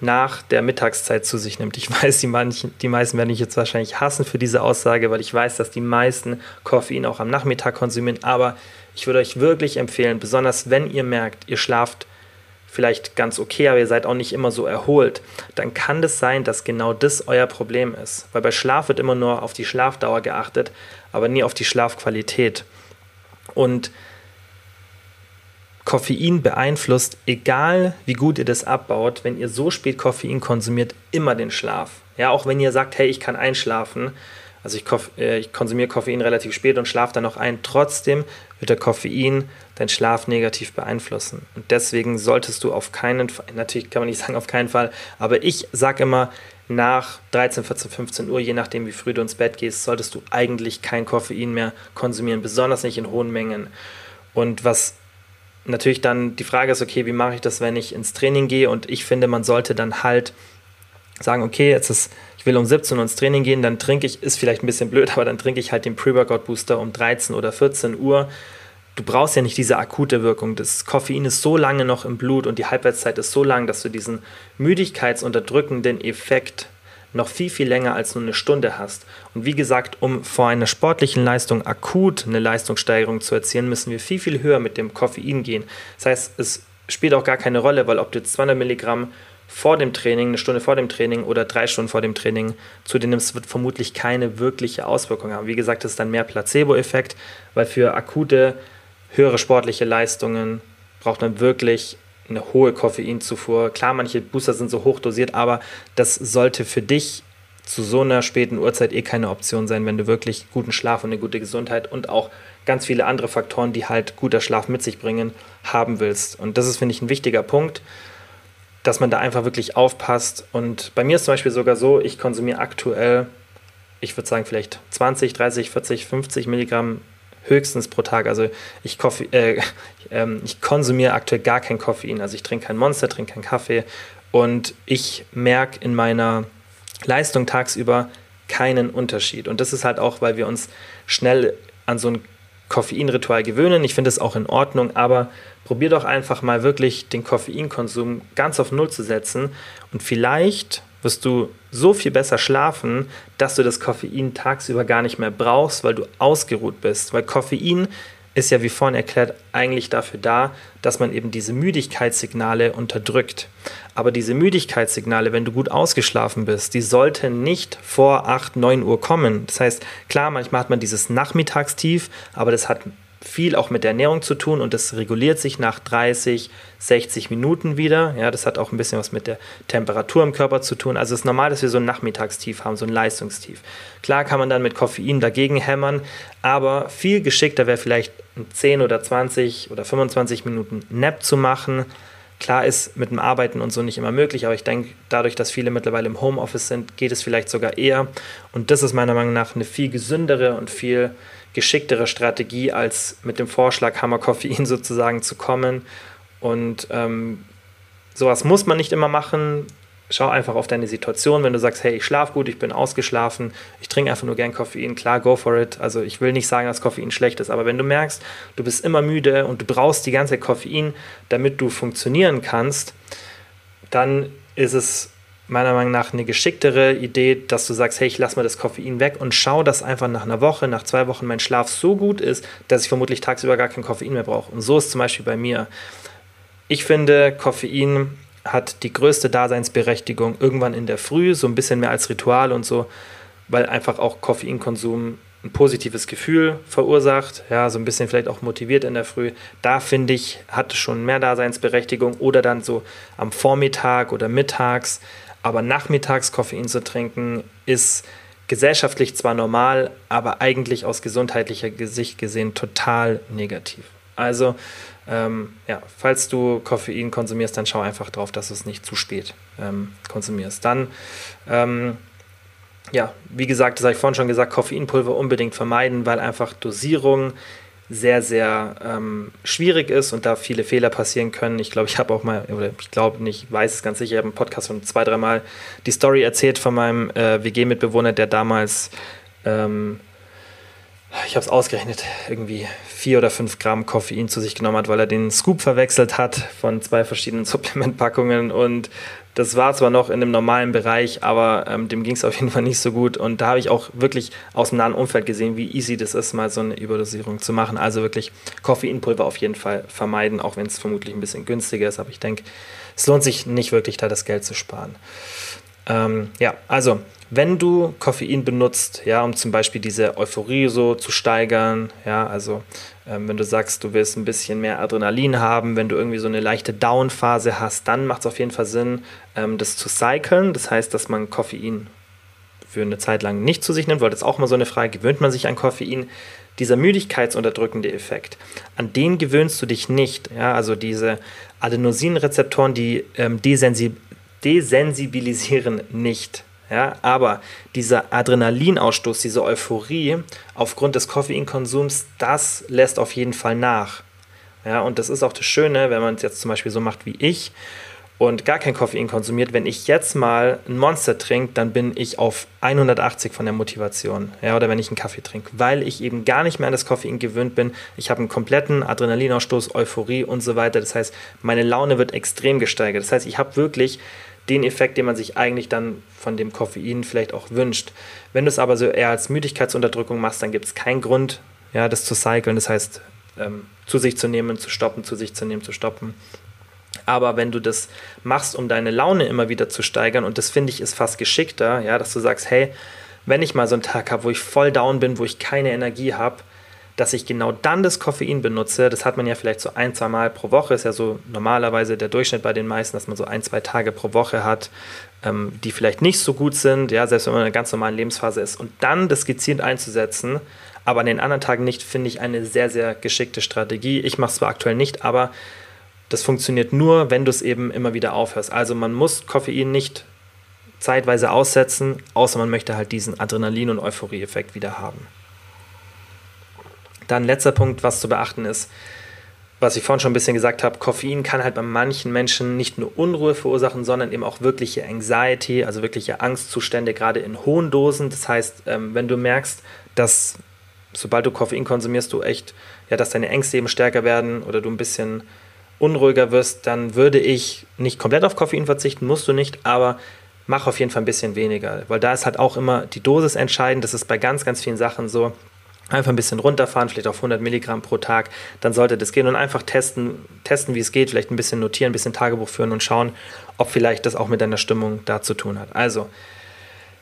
nach der Mittagszeit zu sich nimmt. Ich [LAUGHS] weiß, die, manchen, die meisten werden mich jetzt wahrscheinlich hassen für diese Aussage, weil ich weiß, dass die meisten Koffein auch am Nachmittag konsumieren. Aber ich würde euch wirklich empfehlen, besonders wenn ihr merkt, ihr schlaft vielleicht ganz okay, aber ihr seid auch nicht immer so erholt, dann kann das sein, dass genau das euer Problem ist. Weil bei Schlaf wird immer nur auf die Schlafdauer geachtet, aber nie auf die Schlafqualität. Und Koffein beeinflusst, egal wie gut ihr das abbaut, wenn ihr so spät Koffein konsumiert, immer den Schlaf. Ja, auch wenn ihr sagt, hey, ich kann einschlafen, Also ich, äh, ich konsumiere Koffein relativ spät und schlafe dann noch ein. Trotzdem wird der Koffein deinen Schlaf negativ beeinflussen. Und deswegen solltest du auf keinen Fall, natürlich kann man nicht [LAUGHS] sagen auf keinen Fall, aber ich sage immer, nach 13, 14, 15 Uhr, je nachdem wie früh du ins Bett gehst, solltest du eigentlich kein Koffein mehr konsumieren, besonders nicht in hohen Mengen. Und was natürlich dann die Frage ist, okay, wie mache ich das, wenn ich ins Training gehe? Und ich finde, man sollte dann halt sagen, okay, jetzt ist, ich will um 17 Uhr ins Training gehen, dann trinke ich, ist vielleicht ein bisschen blöd, [LAUGHS] aber dann trinke ich halt den Pre-Workout-Booster um 13 oder 14 Uhr du brauchst ja nicht diese akute Wirkung. Das Koffein ist so lange noch im Blut und die Halbwertszeit ist so lang, dass du diesen müdigkeitsunterdrückenden Effekt noch viel, viel länger als nur eine Stunde hast. Und wie gesagt, um vor einer sportlichen Leistung akut eine Leistungssteigerung zu erzielen, müssen wir viel, viel höher mit dem Koffein gehen. Das heißt, es spielt auch gar keine Rolle, weil ob du jetzt 200 Milligramm vor dem Training, eine Stunde vor dem Training oder drei Stunden vor dem Training zu dir nimmst, wird vermutlich keine wirkliche Auswirkung haben. Wie gesagt, das ist dann mehr Placebo-Effekt, weil für akute höhere sportliche Leistungen braucht man wirklich eine hohe Koffeinzufuhr. Klar, manche Booster sind so hoch dosiert, aber das sollte für dich zu so einer späten Uhrzeit eh keine Option sein, wenn du wirklich guten Schlaf und eine gute Gesundheit und auch ganz viele andere Faktoren, die halt guter Schlaf mit sich bringen, haben willst. Und das ist, finde ich, ein wichtiger Punkt, dass man da einfach wirklich aufpasst. Und bei mir ist zum Beispiel sogar so, ich konsumiere aktuell, ich würde sagen, vielleicht 20, 30, 40, 50 Milligramm höchstens pro Tag. Also ich, äh, [LAUGHS] äh, ich konsumiere aktuell gar kein Koffein. Also ich trinke kein Monster, trinke keinen Kaffee und ich merke in meiner Leistung tagsüber keinen Unterschied. Und das ist halt auch, weil wir uns schnell an so ein Koffeinritual gewöhnen. Ich finde es auch in Ordnung, aber probier doch einfach mal wirklich den Koffeinkonsum ganz auf Null zu setzen und vielleicht wirst du so viel besser schlafen, dass du das Koffein tagsüber gar nicht mehr brauchst, weil du ausgeruht bist. Weil Koffein ist ja, wie vorhin erklärt, eigentlich dafür da, dass man eben diese Müdigkeitssignale unterdrückt. Aber diese Müdigkeitssignale, wenn du gut ausgeschlafen bist, die sollten nicht vor 8, 9 Uhr kommen. Das heißt, klar, manchmal hat man dieses Nachmittagstief, aber das hat viel auch mit der Ernährung zu tun und das reguliert sich nach 30, 60 Minuten wieder. Ja, das hat auch ein bisschen was mit der Temperatur im Körper zu tun. Also es ist normal, dass wir so ein Nachmittagstief haben, so ein Leistungstief. Klar kann man dann mit Koffein dagegen hämmern, aber viel geschickter wäre vielleicht 10 oder 20 oder 25 Minuten Nap zu machen. Klar ist mit dem Arbeiten und so nicht immer möglich, aber ich denke, dadurch, dass viele mittlerweile im Homeoffice sind, geht es vielleicht sogar eher. Und das ist meiner Meinung nach eine viel gesündere und viel geschicktere Strategie, als mit dem Vorschlag Hammer Koffein [LAUGHS] sozusagen zu kommen. Und ähm, sowas muss man nicht immer machen. Schau einfach auf deine Situation. Wenn du sagst, hey, ich schlafe gut, ich bin ausgeschlafen, ich trinke einfach nur gern Koffein, klar, go for it. Also ich will nicht sagen, dass Koffein schlecht ist, aber wenn du merkst, du bist immer müde und du brauchst die ganze Koffein, damit du funktionieren kannst, dann ist es meiner Meinung nach eine geschicktere Idee, dass du sagst, hey, ich lasse mal das Koffein weg und schau, dass einfach nach einer Woche, nach zwei Wochen mein Schlaf so gut ist, dass ich vermutlich tagsüber gar kein Koffein mehr brauche. Und so ist zum Beispiel bei mir. Ich finde, Koffein hat die größte Daseinsberechtigung irgendwann in der Früh, so ein bisschen mehr als Ritual und so, weil einfach auch Koffeinkonsum ein positives Gefühl verursacht, ja, so ein bisschen vielleicht auch motiviert in der Früh. Da finde ich, hat schon mehr Daseinsberechtigung oder dann so am Vormittag oder mittags aber nachmittags Koffein zu trinken ist gesellschaftlich zwar normal, aber eigentlich aus gesundheitlicher Sicht gesehen total negativ. Also, ähm, ja, falls du Koffein konsumierst, dann schau einfach drauf, dass du es nicht zu spät ähm, konsumierst. Dann, ähm, ja, wie gesagt, das habe ich vorhin schon gesagt, Koffeinpulver unbedingt vermeiden, weil einfach Dosierung sehr, sehr ähm, schwierig ist und da viele Fehler passieren können. Ich glaube, ich habe auch mal, oder ich glaube nicht, weiß es ganz sicher, ich habe im Podcast schon zwei, dreimal die Story erzählt von meinem äh, WG-Mitbewohner, der damals, ähm, ich habe es ausgerechnet, irgendwie vier oder fünf Gramm Koffein zu sich genommen hat, weil er den Scoop verwechselt hat von zwei verschiedenen [LAUGHS] Supplementpackungen und das war zwar noch in einem normalen Bereich, aber ähm, dem ging es auf jeden Fall nicht so gut. Und da habe ich auch wirklich aus dem nahen Umfeld gesehen, wie easy das ist, mal so eine Überdosierung zu machen. Also wirklich Koffeinpulver auf jeden Fall vermeiden, auch wenn es vermutlich ein bisschen günstiger ist. Aber ich denke, es lohnt sich nicht wirklich, da das Geld zu sparen. Ähm, ja, also wenn du Koffein benutzt, ja, um zum Beispiel diese Euphorie so zu steigern, ja, also ähm, wenn du sagst, du willst ein bisschen mehr Adrenalin haben, wenn du irgendwie so eine leichte Down-Phase hast, dann macht es auf jeden Fall Sinn, ähm, das zu cyclen. Das heißt, dass man Koffein für eine Zeit lang nicht zu sich nimmt, weil das auch mal so eine Frage, gewöhnt man sich an Koffein? Dieser müdigkeitsunterdrückende Effekt, an den gewöhnst du dich nicht. Ja? Also diese Adenosinrezeptoren, die ähm, desensib desensibilisieren nicht. Ja, aber dieser Adrenalinausstoß, diese Euphorie aufgrund des Koffeinkonsums, das lässt auf jeden Fall nach. Ja, und das ist auch das Schöne, wenn man es jetzt zum Beispiel so macht wie ich und gar kein Koffein konsumiert. Wenn ich jetzt mal ein Monster trinke, dann bin ich auf 180 von der Motivation. Ja, oder wenn ich einen Kaffee trinke, weil ich eben gar nicht mehr an das Koffein gewöhnt bin. Ich habe einen kompletten Adrenalinausstoß, Euphorie und so weiter. Das heißt, meine Laune wird extrem gesteigert. Das heißt, ich habe wirklich den Effekt, den man sich eigentlich dann von dem Koffein vielleicht auch wünscht. Wenn du es aber so eher als Müdigkeitsunterdrückung machst, dann gibt es keinen Grund, ja, das zu cyclen, das heißt, ähm, zu sich zu nehmen, zu stoppen, zu sich zu nehmen, zu stoppen. Aber wenn du das machst, um deine Laune immer wieder zu steigern, und das finde ich ist fast geschickter, ja, dass du sagst, hey, wenn ich mal so einen Tag habe, wo ich voll down bin, wo ich keine Energie habe, dass ich genau dann das Koffein benutze. Das hat man ja vielleicht so ein, zwei Mal pro Woche. Ist ja so normalerweise der Durchschnitt bei den meisten, dass man so ein, zwei Tage pro Woche hat, ähm, die vielleicht nicht so gut sind, ja, selbst wenn man in einer ganz normalen Lebensphase ist. Und dann das gezielt einzusetzen, aber an den anderen Tagen nicht, finde ich eine sehr, sehr geschickte Strategie. Ich mache es zwar aktuell nicht, aber das funktioniert nur, wenn du es eben immer wieder aufhörst. Also man muss Koffein nicht zeitweise aussetzen, außer man möchte halt diesen Adrenalin- und Euphorie-Effekt wieder haben. Dann letzter Punkt, was zu beachten ist, was ich vorhin schon ein bisschen gesagt habe, Koffein kann halt bei manchen Menschen nicht nur Unruhe verursachen, sondern eben auch wirkliche Anxiety, also wirkliche Angstzustände, gerade in hohen Dosen. Das heißt, ähm, wenn du merkst, dass sobald du Koffein konsumierst, du echt, ja, dass deine Ängste eben stärker werden oder du ein bisschen unruhiger wirst, dann würde ich nicht komplett auf Koffein verzichten, musst du nicht, aber mach auf jeden Fall ein bisschen weniger, weil da ist halt auch immer die Dosis entscheidend. Das ist bei ganz, ganz vielen Sachen so einfach ein bisschen runterfahren, vielleicht auf 100 Milligramm pro Tag, dann sollte das gehen und einfach testen, testen, wie es geht, vielleicht ein bisschen notieren, ein bisschen Tagebuch führen und schauen, ob vielleicht das auch mit deiner Stimmung da zu tun hat. Also,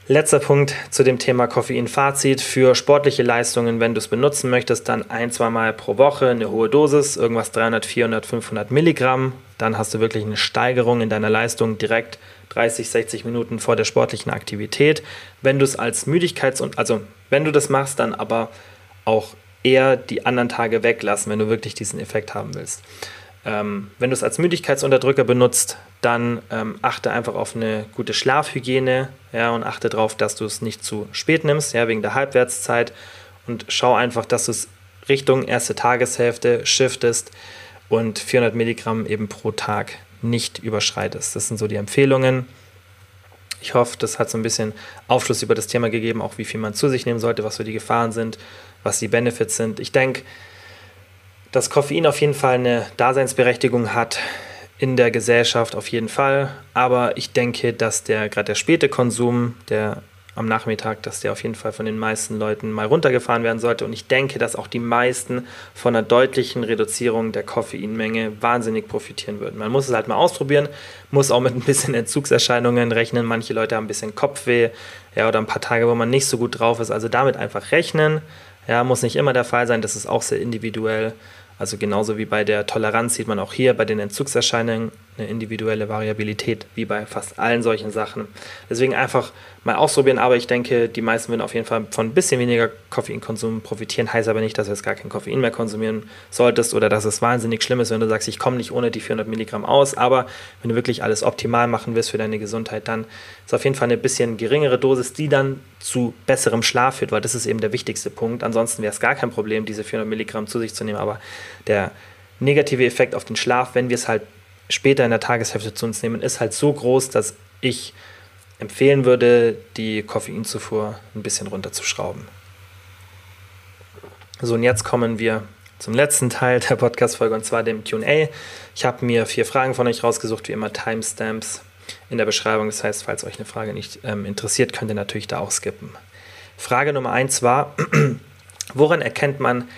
letzter Punkt zu dem Thema Koffein-Fazit. Für sportliche Leistungen, wenn du es benutzen möchtest, dann ein, zwei Mal pro Woche eine hohe Dosis, irgendwas 300, 400, 500 Milligramm. Dann hast du wirklich eine Steigerung in deiner Leistung direkt 30, 60 Minuten vor der sportlichen Aktivität. Wenn du es als Müdigkeits- und also wenn du das machst, dann aber auch eher die anderen Tage weglassen, wenn du wirklich diesen Effekt haben willst. Ähm, wenn du es als Müdigkeitsunterdrücker benutzt, dann ähm, achte einfach auf eine gute Schlafhygiene ja, und achte darauf, dass du es nicht zu spät nimmst, ja, wegen der Halbwertszeit. Und schau einfach, dass du es Richtung erste Tageshälfte shiftest und 400 Milligramm eben pro Tag nicht überschreitest. Das sind so die Empfehlungen. Ich hoffe, das hat so ein bisschen Aufschluss über das Thema gegeben, auch wie viel man zu sich nehmen sollte, was so die Gefahren sind, was die Benefits sind. Ich denke, dass Koffein auf jeden Fall eine Daseinsberechtigung hat in der Gesellschaft, auf jeden Fall. Aber ich denke, dass der gerade der späte Konsum, der am Nachmittag, dass der auf jeden Fall von den meisten Leuten mal runtergefahren werden sollte. Und ich denke, dass auch die meisten von einer deutlichen Reduzierung der Koffeinmenge wahnsinnig profitieren würden. Man muss es halt mal ausprobieren, muss auch mit ein bisschen Entzugserscheinungen rechnen. Manche Leute haben ein bisschen Kopfweh ja, oder ein paar Tage, wo man nicht so gut drauf ist. Also damit einfach rechnen. Ja, muss nicht immer der Fall sein, das ist auch sehr individuell. Also genauso wie bei der Toleranz sieht man auch hier bei den Entzugserscheinungen eine individuelle Variabilität, wie bei fast allen solchen Sachen. Deswegen einfach mal ausprobieren, aber ich denke, die meisten würden auf jeden Fall von ein bisschen weniger Koffeinkonsum profitieren. Heißt aber nicht, dass du jetzt gar kein Koffein mehr konsumieren solltest oder dass es wahnsinnig schlimm ist, wenn du sagst, ich komme nicht ohne die 400 Milligramm aus. Aber wenn du wirklich alles optimal machen willst für deine Gesundheit, dann ist auf jeden Fall eine bisschen geringere Dosis, die dann zu besserem Schlaf führt, weil das ist eben der wichtigste Punkt. Ansonsten wäre es gar kein Problem, diese 400 Milligramm zu sich zu nehmen, aber der negative Effekt auf den Schlaf, wenn wir es halt später in der Tageshälfte zu uns nehmen, ist halt so groß, dass ich empfehlen würde, die Koffeinzufuhr ein bisschen runterzuschrauben. So, und jetzt kommen wir zum letzten Teil der Podcast-Folge und zwar dem QA. Ich habe mir vier Fragen von euch rausgesucht, wie immer Timestamps in der Beschreibung. Das heißt, falls euch eine Frage nicht ähm, interessiert, könnt ihr natürlich da auch skippen. Frage Nummer eins war: [CLEARS THROAT] Woran erkennt man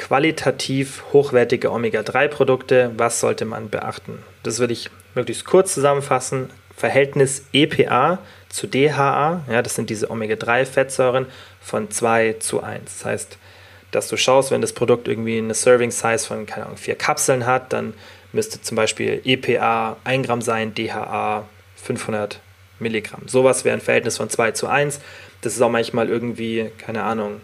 qualitativ hochwertige Omega-3-Produkte? Was sollte man beachten? Das würde ich möglichst kurz zusammenfassen. Verhältnis EPA zu DHA, ja, das sind diese Omega-3-Fettsäuren von 2 zu 1. Das heißt, dass du schaust, wenn das Produkt irgendwie eine Serving-Size von, keine Ahnung, vier Kapseln hat, dann müsste zum Beispiel EPA 1 Gramm sein, DHA 500 Milligramm. Sowas wäre ein Verhältnis von 2 zu 1. Das ist auch manchmal irgendwie, keine Ahnung,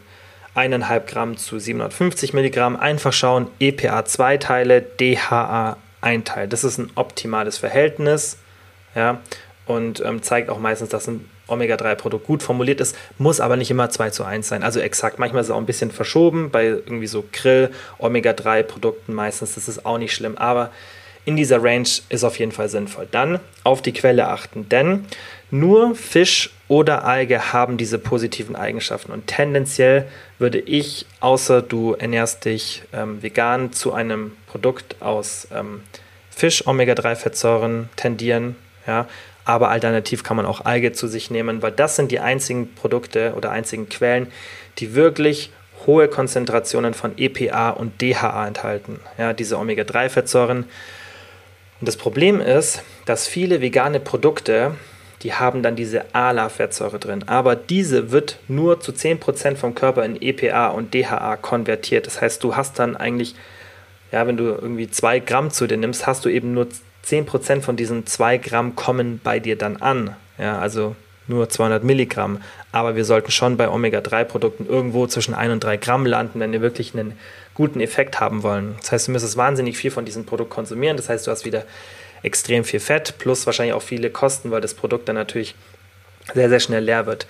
1,5 Gramm zu 750 Milligramm. Einfach schauen, EPA 2 Teile, DHA 1 Teil. Das ist ein optimales Verhältnis. Ja, und ähm, zeigt auch meistens, dass ein Omega-3-Produkt gut formuliert ist, muss aber nicht immer 2 zu 1 sein. Also exakt, manchmal ist es auch ein bisschen verschoben bei irgendwie so Grill, Omega-3-Produkten meistens, das ist auch nicht schlimm, aber in dieser Range ist auf jeden Fall sinnvoll. Dann auf die Quelle achten, denn nur Fisch oder Alge haben diese positiven Eigenschaften und tendenziell würde ich, außer du ernährst dich ähm, vegan, zu einem Produkt aus ähm, Fisch, Omega-3-Fettsäuren tendieren, ja, aber alternativ kann man auch Alge zu sich nehmen, weil das sind die einzigen Produkte oder einzigen Quellen, die wirklich hohe Konzentrationen von EPA und DHA enthalten. Ja, diese Omega-3-Fettsäuren. Und das Problem ist, dass viele vegane Produkte, die haben dann diese ALA-Fettsäure drin, aber diese wird nur zu 10% vom Körper in EPA und DHA konvertiert. Das heißt, du hast dann eigentlich, ja, wenn du irgendwie 2 Gramm zu dir nimmst, hast du eben nur 10% von diesen 2 Gramm kommen bei dir dann an. Ja, also nur 200 Milligramm. Aber wir sollten schon bei Omega-3-Produkten irgendwo zwischen 1 und 3 Gramm landen, wenn wir wirklich einen guten Effekt haben wollen. Das heißt, du müsstest wahnsinnig viel von diesem Produkt konsumieren. Das heißt, du hast wieder extrem viel Fett plus wahrscheinlich auch viele Kosten, weil das Produkt dann natürlich sehr, sehr schnell leer wird.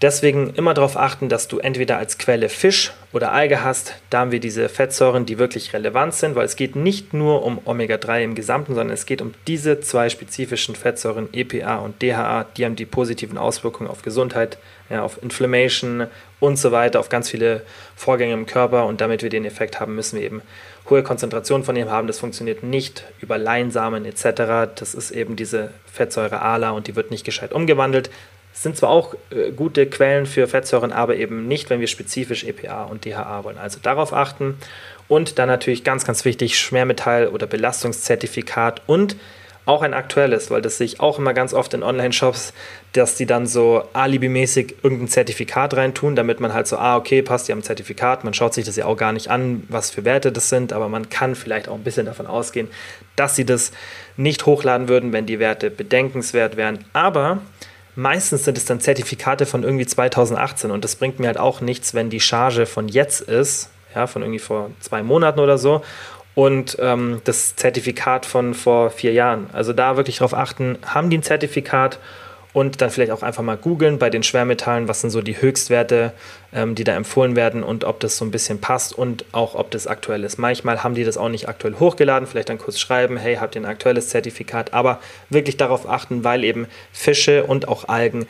Deswegen immer darauf achten, dass du entweder als Quelle Fisch oder Alge hast. Da haben wir diese Fettsäuren, die wirklich relevant sind, weil es geht nicht nur um Omega-3 im Gesamten, sondern es geht um diese zwei spezifischen Fettsäuren EPA und DHA. Die haben die positiven Auswirkungen auf Gesundheit, ja, auf Inflammation und so weiter, auf ganz viele Vorgänge im Körper. Und damit wir den Effekt haben, müssen wir eben hohe Konzentrationen von ihm haben. Das funktioniert nicht über Leinsamen etc. Das ist eben diese Fettsäure ALA und die wird nicht gescheit umgewandelt, sind zwar auch äh, gute Quellen für Fettsäuren, aber eben nicht, wenn wir spezifisch EPA und DHA wollen. Also darauf achten. Und dann natürlich ganz, ganz wichtig, Schwermetall- oder Belastungszertifikat und auch ein aktuelles, weil das sehe ich auch immer ganz oft in Online-Shops, dass die dann so alibimäßig irgendein Zertifikat reintun, damit man halt so, ah, okay, passt, haben ein Zertifikat, man schaut sich das ja auch gar nicht an, was für Werte das sind, aber man kann vielleicht auch ein bisschen davon ausgehen, dass sie das nicht hochladen würden, wenn die Werte bedenkenswert wären. Aber Meistens sind es dann Zertifikate von irgendwie 2018 und das bringt mir halt auch nichts, wenn die Charge von jetzt ist, ja, von irgendwie vor zwei Monaten oder so und ähm, das Zertifikat von vor vier Jahren. Also da wirklich darauf achten, haben die ein Zertifikat und dann vielleicht auch einfach mal googeln bei den Schwermetallen, was sind so die Höchstwerte, ähm, die da empfohlen werden und ob das so ein bisschen passt und auch ob das aktuell ist. Manchmal haben die das auch nicht aktuell hochgeladen, vielleicht dann kurz schreiben, hey, habt ihr ein aktuelles Zertifikat, aber wirklich darauf achten, weil eben Fische und auch Algen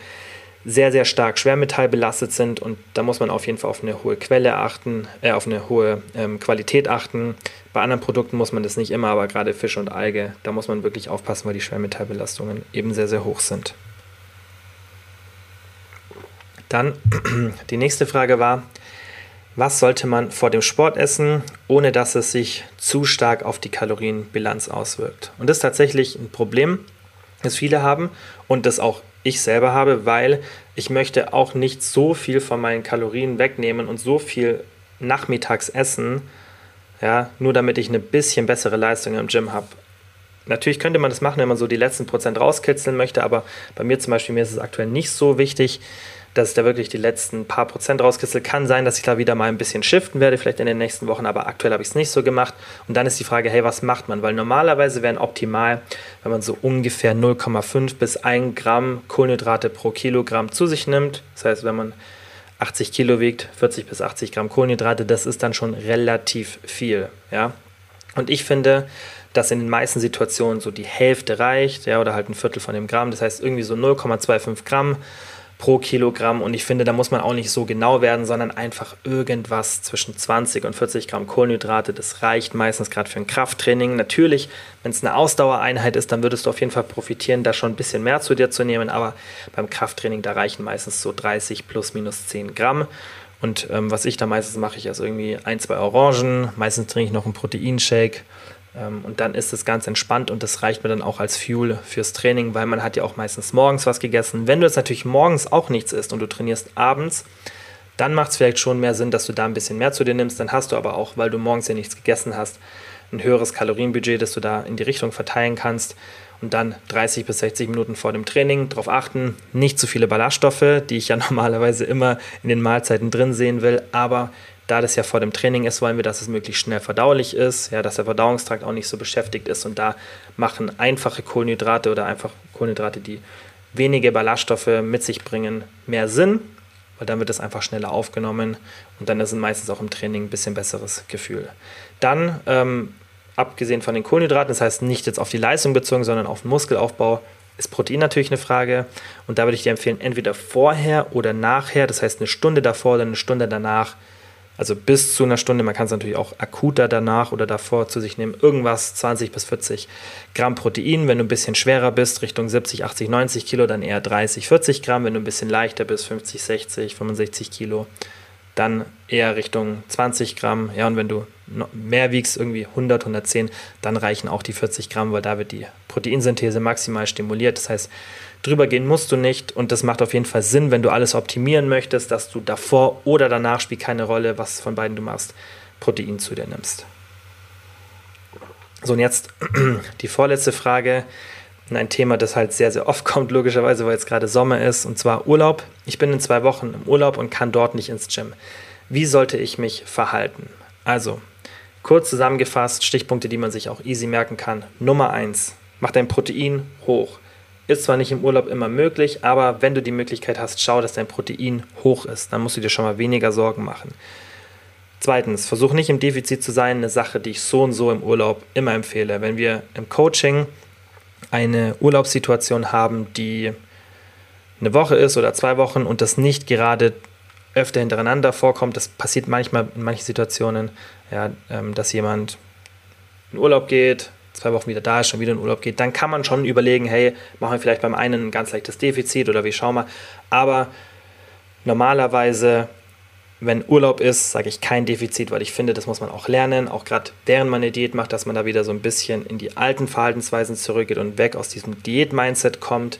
sehr, sehr stark schwermetallbelastet sind und da muss man auf jeden Fall auf eine hohe Quelle achten, äh, auf eine hohe ähm, Qualität achten. Bei anderen Produkten muss man das nicht immer, aber gerade Fisch und Alge, da muss man wirklich aufpassen, weil die Schwermetallbelastungen eben sehr, sehr hoch sind. Dann die nächste Frage war, was sollte man vor dem Sport essen, ohne dass es sich zu stark auf die Kalorienbilanz auswirkt? Und das ist tatsächlich ein Problem, das viele haben und das auch ich selber habe, weil ich möchte auch nicht so viel von meinen Kalorien wegnehmen und so viel nachmittags essen, ja, nur damit ich eine bisschen bessere Leistung im Gym habe. Natürlich könnte man das machen, wenn man so die letzten Prozent rauskitzeln möchte, aber bei mir zum Beispiel, mir ist es aktuell nicht so wichtig, dass ich da wirklich die letzten paar Prozent rauskitzel. Kann sein, dass ich da wieder mal ein bisschen shiften werde, vielleicht in den nächsten Wochen, aber aktuell habe ich es nicht so gemacht. Und dann ist die Frage, hey, was macht man? Weil normalerweise wären optimal, wenn man so ungefähr 0,5 bis 1 Gramm Kohlenhydrate pro Kilogramm zu sich nimmt. Das heißt, wenn man 80 Kilo wiegt, 40 bis 80 Gramm Kohlenhydrate, das ist dann schon relativ viel. Ja? Und ich finde, dass in den meisten Situationen so die Hälfte reicht, ja, oder halt ein Viertel von dem Gramm. Das heißt, irgendwie so 0,25 Gramm pro Kilogramm. Und ich finde, da muss man auch nicht so genau werden, sondern einfach irgendwas zwischen 20 und 40 Gramm Kohlenhydrate. Das reicht meistens gerade für ein Krafttraining. Natürlich, wenn es eine Ausdauereinheit ist, dann würdest du auf jeden Fall profitieren, da schon ein bisschen mehr zu dir zu nehmen. Aber beim Krafttraining, da reichen meistens so 30 plus minus 10 Gramm. Und ähm, was ich da meistens mache, ich also irgendwie ein, zwei Orangen, meistens trinke ich noch einen Proteinshake und dann ist es ganz entspannt und das reicht mir dann auch als Fuel fürs Training, weil man hat ja auch meistens morgens was gegessen. Wenn du jetzt natürlich morgens auch nichts isst und du trainierst abends, dann macht es vielleicht schon mehr Sinn, dass du da ein bisschen mehr zu dir nimmst. Dann hast du aber auch, weil du morgens ja nichts gegessen hast, ein höheres Kalorienbudget, das du da in die Richtung verteilen kannst. und dann 30 bis 60 Minuten vor dem Training darauf achten, nicht zu viele Ballaststoffe, die ich ja [LAUGHS] normalerweise immer in den Mahlzeiten drin sehen will, aber da das ja vor dem Training ist, wollen wir, dass es möglichst schnell verdaulich ist, ja, dass der Verdauungstrakt auch nicht so beschäftigt ist und da machen einfache Kohlenhydrate oder einfach Kohlenhydrate, die wenige Ballaststoffe mit sich bringen, mehr Sinn, weil dann wird es einfach schneller aufgenommen und dann ist es meistens auch im Training ein bisschen besseres Gefühl. Dann, ähm, abgesehen von den Kohlenhydraten, das heißt nicht jetzt auf die Leistung bezogen, sondern auf den Muskelaufbau, ist Protein natürlich eine Frage. Und da würde ich dir empfehlen, entweder vorher oder nachher, das heißt eine Stunde davor oder eine Stunde danach, also bis zu einer Stunde, man kann es natürlich auch akuter danach oder davor zu sich nehmen, irgendwas 20 bis 40 Gramm Protein. Wenn du ein bisschen schwerer bist, Richtung 70, 80, 90 Kilo, dann eher 30, 40 Gramm. Wenn du ein bisschen leichter bist, 50, 60, 65 Kilo, dann eher Richtung 20 Gramm. Ja, und wenn du mehr wiegst, irgendwie 100, 110, dann reichen auch die 40 Gramm, weil da wird die Proteinsynthese maximal stimuliert. Das heißt, drüber gehen musst du nicht und das macht auf jeden Fall Sinn, wenn du alles optimieren möchtest, dass du davor oder danach spielt keine Rolle, was von beiden du machst, Protein zu dir nimmst. So, und jetzt [CLEARS THROAT] die vorletzte Frage. Ein Thema, das halt sehr, sehr oft [LAUGHS] kommt, logischerweise, weil jetzt gerade Sommer ist, und zwar Urlaub. Ich bin in zwei Wochen im Urlaub und kann dort nicht ins Gym. Wie sollte ich mich verhalten? Also, kurz zusammengefasst, Stichpunkte, die man sich auch easy merken kann. Nummer eins: mach dein Protein hoch. Ist zwar nicht im Urlaub immer möglich, aber wenn du die Möglichkeit hast, schau, dass dein Protein hoch ist. Dann musst du dir schon mal weniger Sorgen machen. Zweitens, versuch nicht im Defizit zu sein, eine Sache, die ich so und so im Urlaub immer empfehle. Wenn wir im Coaching eine Urlaubssituation haben, die eine Woche ist oder zwei Wochen und das nicht gerade öfter hintereinander vorkommt, das passiert manchmal in manchen Situationen, ja, ähm, dass jemand in Urlaub geht, zwei Wochen wieder da ist, schon wieder in Urlaub geht, dann kann man schon überlegen, hey, machen wir vielleicht beim einen ein ganz leichtes Defizit oder wie schauen wir. Aber normalerweise, wenn Urlaub ist, sage ich kein Defizit, weil ich finde, das muss man auch lernen, auch gerade während man eine Diät macht, dass man da wieder so ein bisschen in die alten Verhaltensweisen zurückgeht und weg aus diesem Diät-Mindset kommt.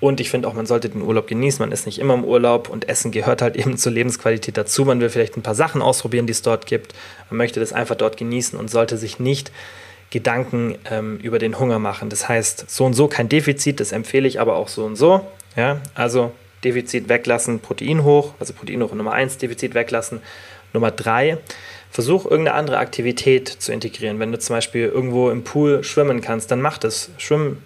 Und ich finde auch, man sollte den Urlaub genießen. Man ist nicht immer im Urlaub und Essen gehört halt [LAUGHS] eben zur Lebensqualität dazu. Man will vielleicht ein paar Sachen ausprobieren, die es dort gibt. Man möchte das einfach dort genießen und sollte sich nicht Gedanken ähm, über den Hunger machen. Das heißt, so und so kein Defizit, das empfehle ich aber auch so und so. Ja? Also Defizit weglassen, Protein hoch, also Protein hoch Nummer 1, Defizit weglassen. Nummer 3, versuch irgendeine andere Aktivität zu integrieren. Wenn du zum Beispiel irgendwo im Pool schwimmen kannst, dann mach das. Schwimmen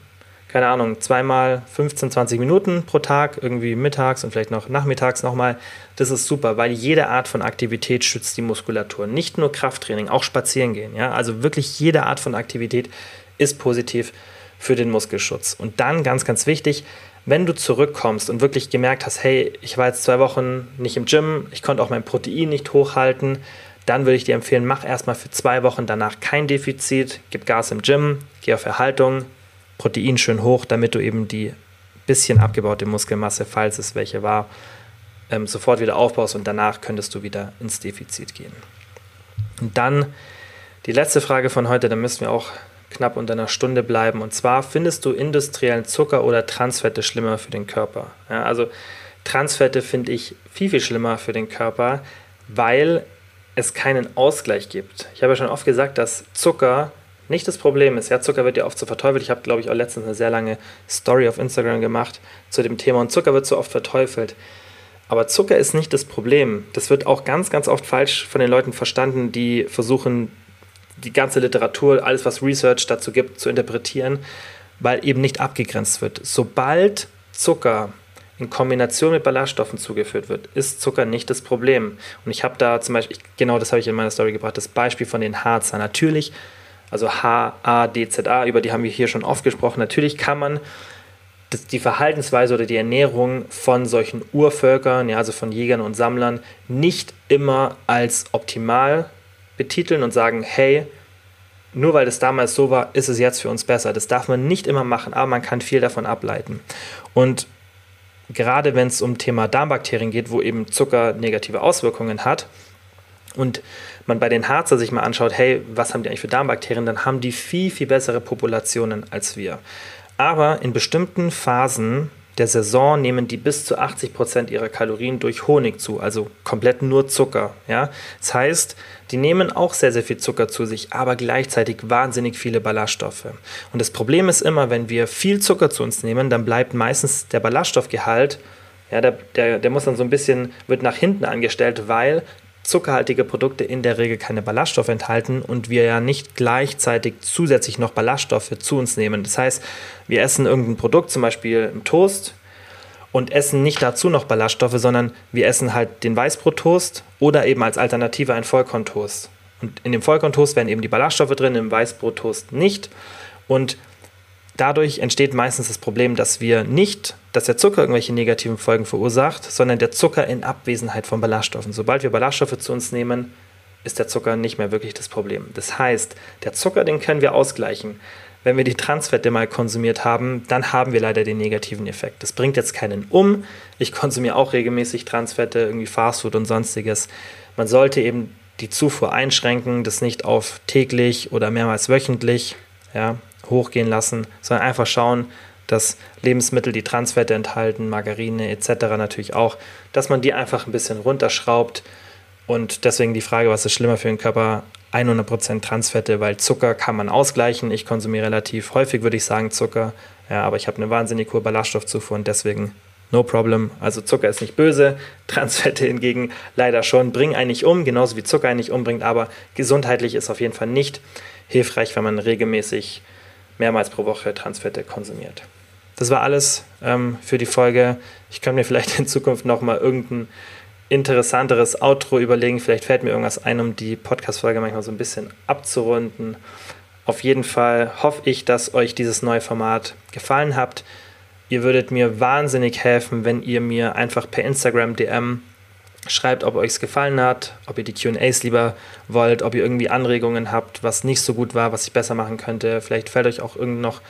keine Ahnung, zweimal 15, 20 Minuten pro Tag, irgendwie mittags und vielleicht noch nachmittags nochmal. Das ist super, weil jede Art von Aktivität schützt die Muskulatur. Nicht nur Krafttraining, auch spazieren gehen. Ja? Also wirklich jede Art von Aktivität ist positiv für den Muskelschutz. Und dann ganz, ganz wichtig, wenn du zurückkommst und wirklich gemerkt hast, hey, ich war jetzt zwei Wochen nicht im Gym, ich konnte auch mein Protein nicht hochhalten, dann würde ich dir empfehlen, mach erstmal für zwei Wochen danach kein Defizit, gib Gas im Gym, geh auf Erhaltung, Protein schön hoch, damit du eben die bisschen abgebaute Muskelmasse, falls es welche war, ähm, sofort wieder aufbaust und danach könntest du wieder ins Defizit gehen. Und dann die letzte Frage von heute, da müssen wir auch knapp unter einer Stunde bleiben. Und zwar, findest du industriellen Zucker oder Transfette schlimmer für den Körper? Ja, also Transfette finde ich viel, viel schlimmer für den Körper, weil es keinen Ausgleich gibt. Ich habe ja schon oft gesagt, dass Zucker nicht das Problem ist. Ja, Zucker wird ja oft so verteufelt. Ich habe, glaube ich, auch letztens eine sehr lange Story auf Instagram gemacht zu dem Thema und Zucker wird so oft verteufelt. Aber Zucker ist nicht das Problem. Das wird auch ganz, ganz oft falsch von den Leuten verstanden, die versuchen, die ganze Literatur, alles, was Research dazu gibt, zu interpretieren, weil eben nicht abgegrenzt wird. Sobald Zucker in Kombination mit Ballaststoffen zugeführt wird, ist Zucker nicht das Problem. Und ich habe da zum Beispiel, genau das habe ich in meiner Story gebracht, das Beispiel von den Harzer. Natürlich also H-A-D-Z-A, über die haben wir hier schon oft gesprochen. Natürlich kann man die Verhaltensweise oder die Ernährung von solchen Urvölkern, ja, also von Jägern und Sammlern, nicht immer als optimal betiteln und sagen, hey, nur weil das damals so war, ist es jetzt für uns besser. Das darf man nicht immer machen, aber man kann viel davon ableiten. Und gerade wenn es um Thema Darmbakterien geht, wo eben Zucker negative Auswirkungen hat, und man bei den Harzer sich mal anschaut, hey, was haben die eigentlich für Darmbakterien, dann haben die viel, viel bessere Populationen als wir. Aber in bestimmten Phasen der Saison nehmen die bis zu 80 Prozent ihrer Kalorien durch Honig zu, also komplett nur Zucker. Ja? Das heißt, die nehmen auch sehr, sehr viel Zucker zu sich, aber gleichzeitig wahnsinnig viele Ballaststoffe. Und das Problem ist immer, wenn wir viel Zucker zu uns nehmen, dann bleibt meistens der Ballaststoffgehalt, ja, der, der, der muss dann so ein bisschen, wird nach hinten angestellt, weil zuckerhaltige Produkte in der Regel keine Ballaststoffe enthalten und wir ja nicht gleichzeitig zusätzlich noch Ballaststoffe zu uns nehmen. Das heißt, wir essen irgendein Produkt, zum Beispiel einen Toast, und essen nicht dazu noch Ballaststoffe, sondern wir essen halt den Weißbrottoast oder eben als Alternative einen Vollkorntoast. Und in dem Vollkorntoast werden eben die Ballaststoffe drin, im Weißbrottoast nicht. Und dadurch entsteht meistens das Problem, dass wir nicht, dass der Zucker irgendwelche negativen Folgen verursacht, sondern der Zucker in Abwesenheit von Ballaststoffen. Sobald wir Ballaststoffe zu uns nehmen, ist der Zucker nicht mehr wirklich das Problem. Das heißt, der Zucker, den können wir ausgleichen. Wenn wir die Transfette mal konsumiert haben, dann haben wir leider den negativen Effekt. Das bringt jetzt keinen um. Ich konsumiere auch regelmäßig Transfette, irgendwie Fastfood und sonstiges. Man sollte eben die Zufuhr einschränken, das nicht auf täglich oder mehrmals wöchentlich. Ja, hochgehen lassen, sondern einfach schauen, dass Lebensmittel, die Transfette enthalten, Margarine etc. natürlich auch, dass man die einfach ein bisschen runterschraubt. Und deswegen die Frage, was ist schlimmer für den Körper? 100% Transfette, weil Zucker kann man ausgleichen. Ich konsumiere relativ häufig, würde ich sagen, Zucker. Ja, aber ich habe eine wahnsinnig hohe Ballaststoffzufuhr und deswegen no problem. Also Zucker ist nicht böse, [LAUGHS] Transfette hingegen leider schon, bringen eigentlich um, genauso wie Zucker eigentlich umbringt, aber gesundheitlich ist auf jeden Fall nicht hilfreich, wenn man regelmäßig mehrmals pro Woche Transfette konsumiert. Das war alles ähm, für die Folge. Ich könnte mir vielleicht in Zukunft nochmal irgendein interessanteres Outro überlegen. Vielleicht fällt mir irgendwas ein, um die Podcast-Folge manchmal so ein bisschen abzurunden. Auf jeden Fall hoffe ich, dass euch dieses neue Format gefallen hat. Ihr würdet mir wahnsinnig helfen, wenn ihr mir einfach per Instagram DM Schreibt, ob euch es gefallen hat, ob ihr die QAs lieber wollt, ob ihr irgendwie Anregungen habt, was nicht so gut war, was ich besser machen könnte. Vielleicht fällt euch auch irgend noch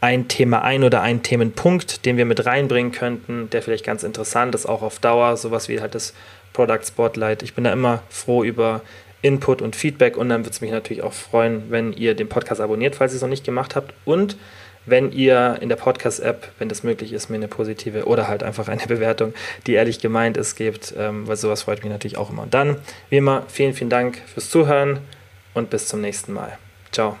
ein Thema ein oder ein Themenpunkt, den wir mit reinbringen könnten, der vielleicht ganz interessant ist, auch auf Dauer, sowas wie halt das Product Spotlight. Ich bin da immer froh über Input und Feedback und dann würde es mich natürlich auch freuen, wenn ihr den Podcast abonniert, falls ihr es noch nicht gemacht habt und wenn ihr in der Podcast-App, wenn das möglich ist, mir eine positive oder halt einfach eine [LAUGHS] Bewertung, die ehrlich gemeint ist, gebt, ähm, weil sowas freut mich natürlich auch immer. Und dann, wie immer, vielen, vielen Dank fürs Zuhören und bis zum nächsten Mal. Ciao.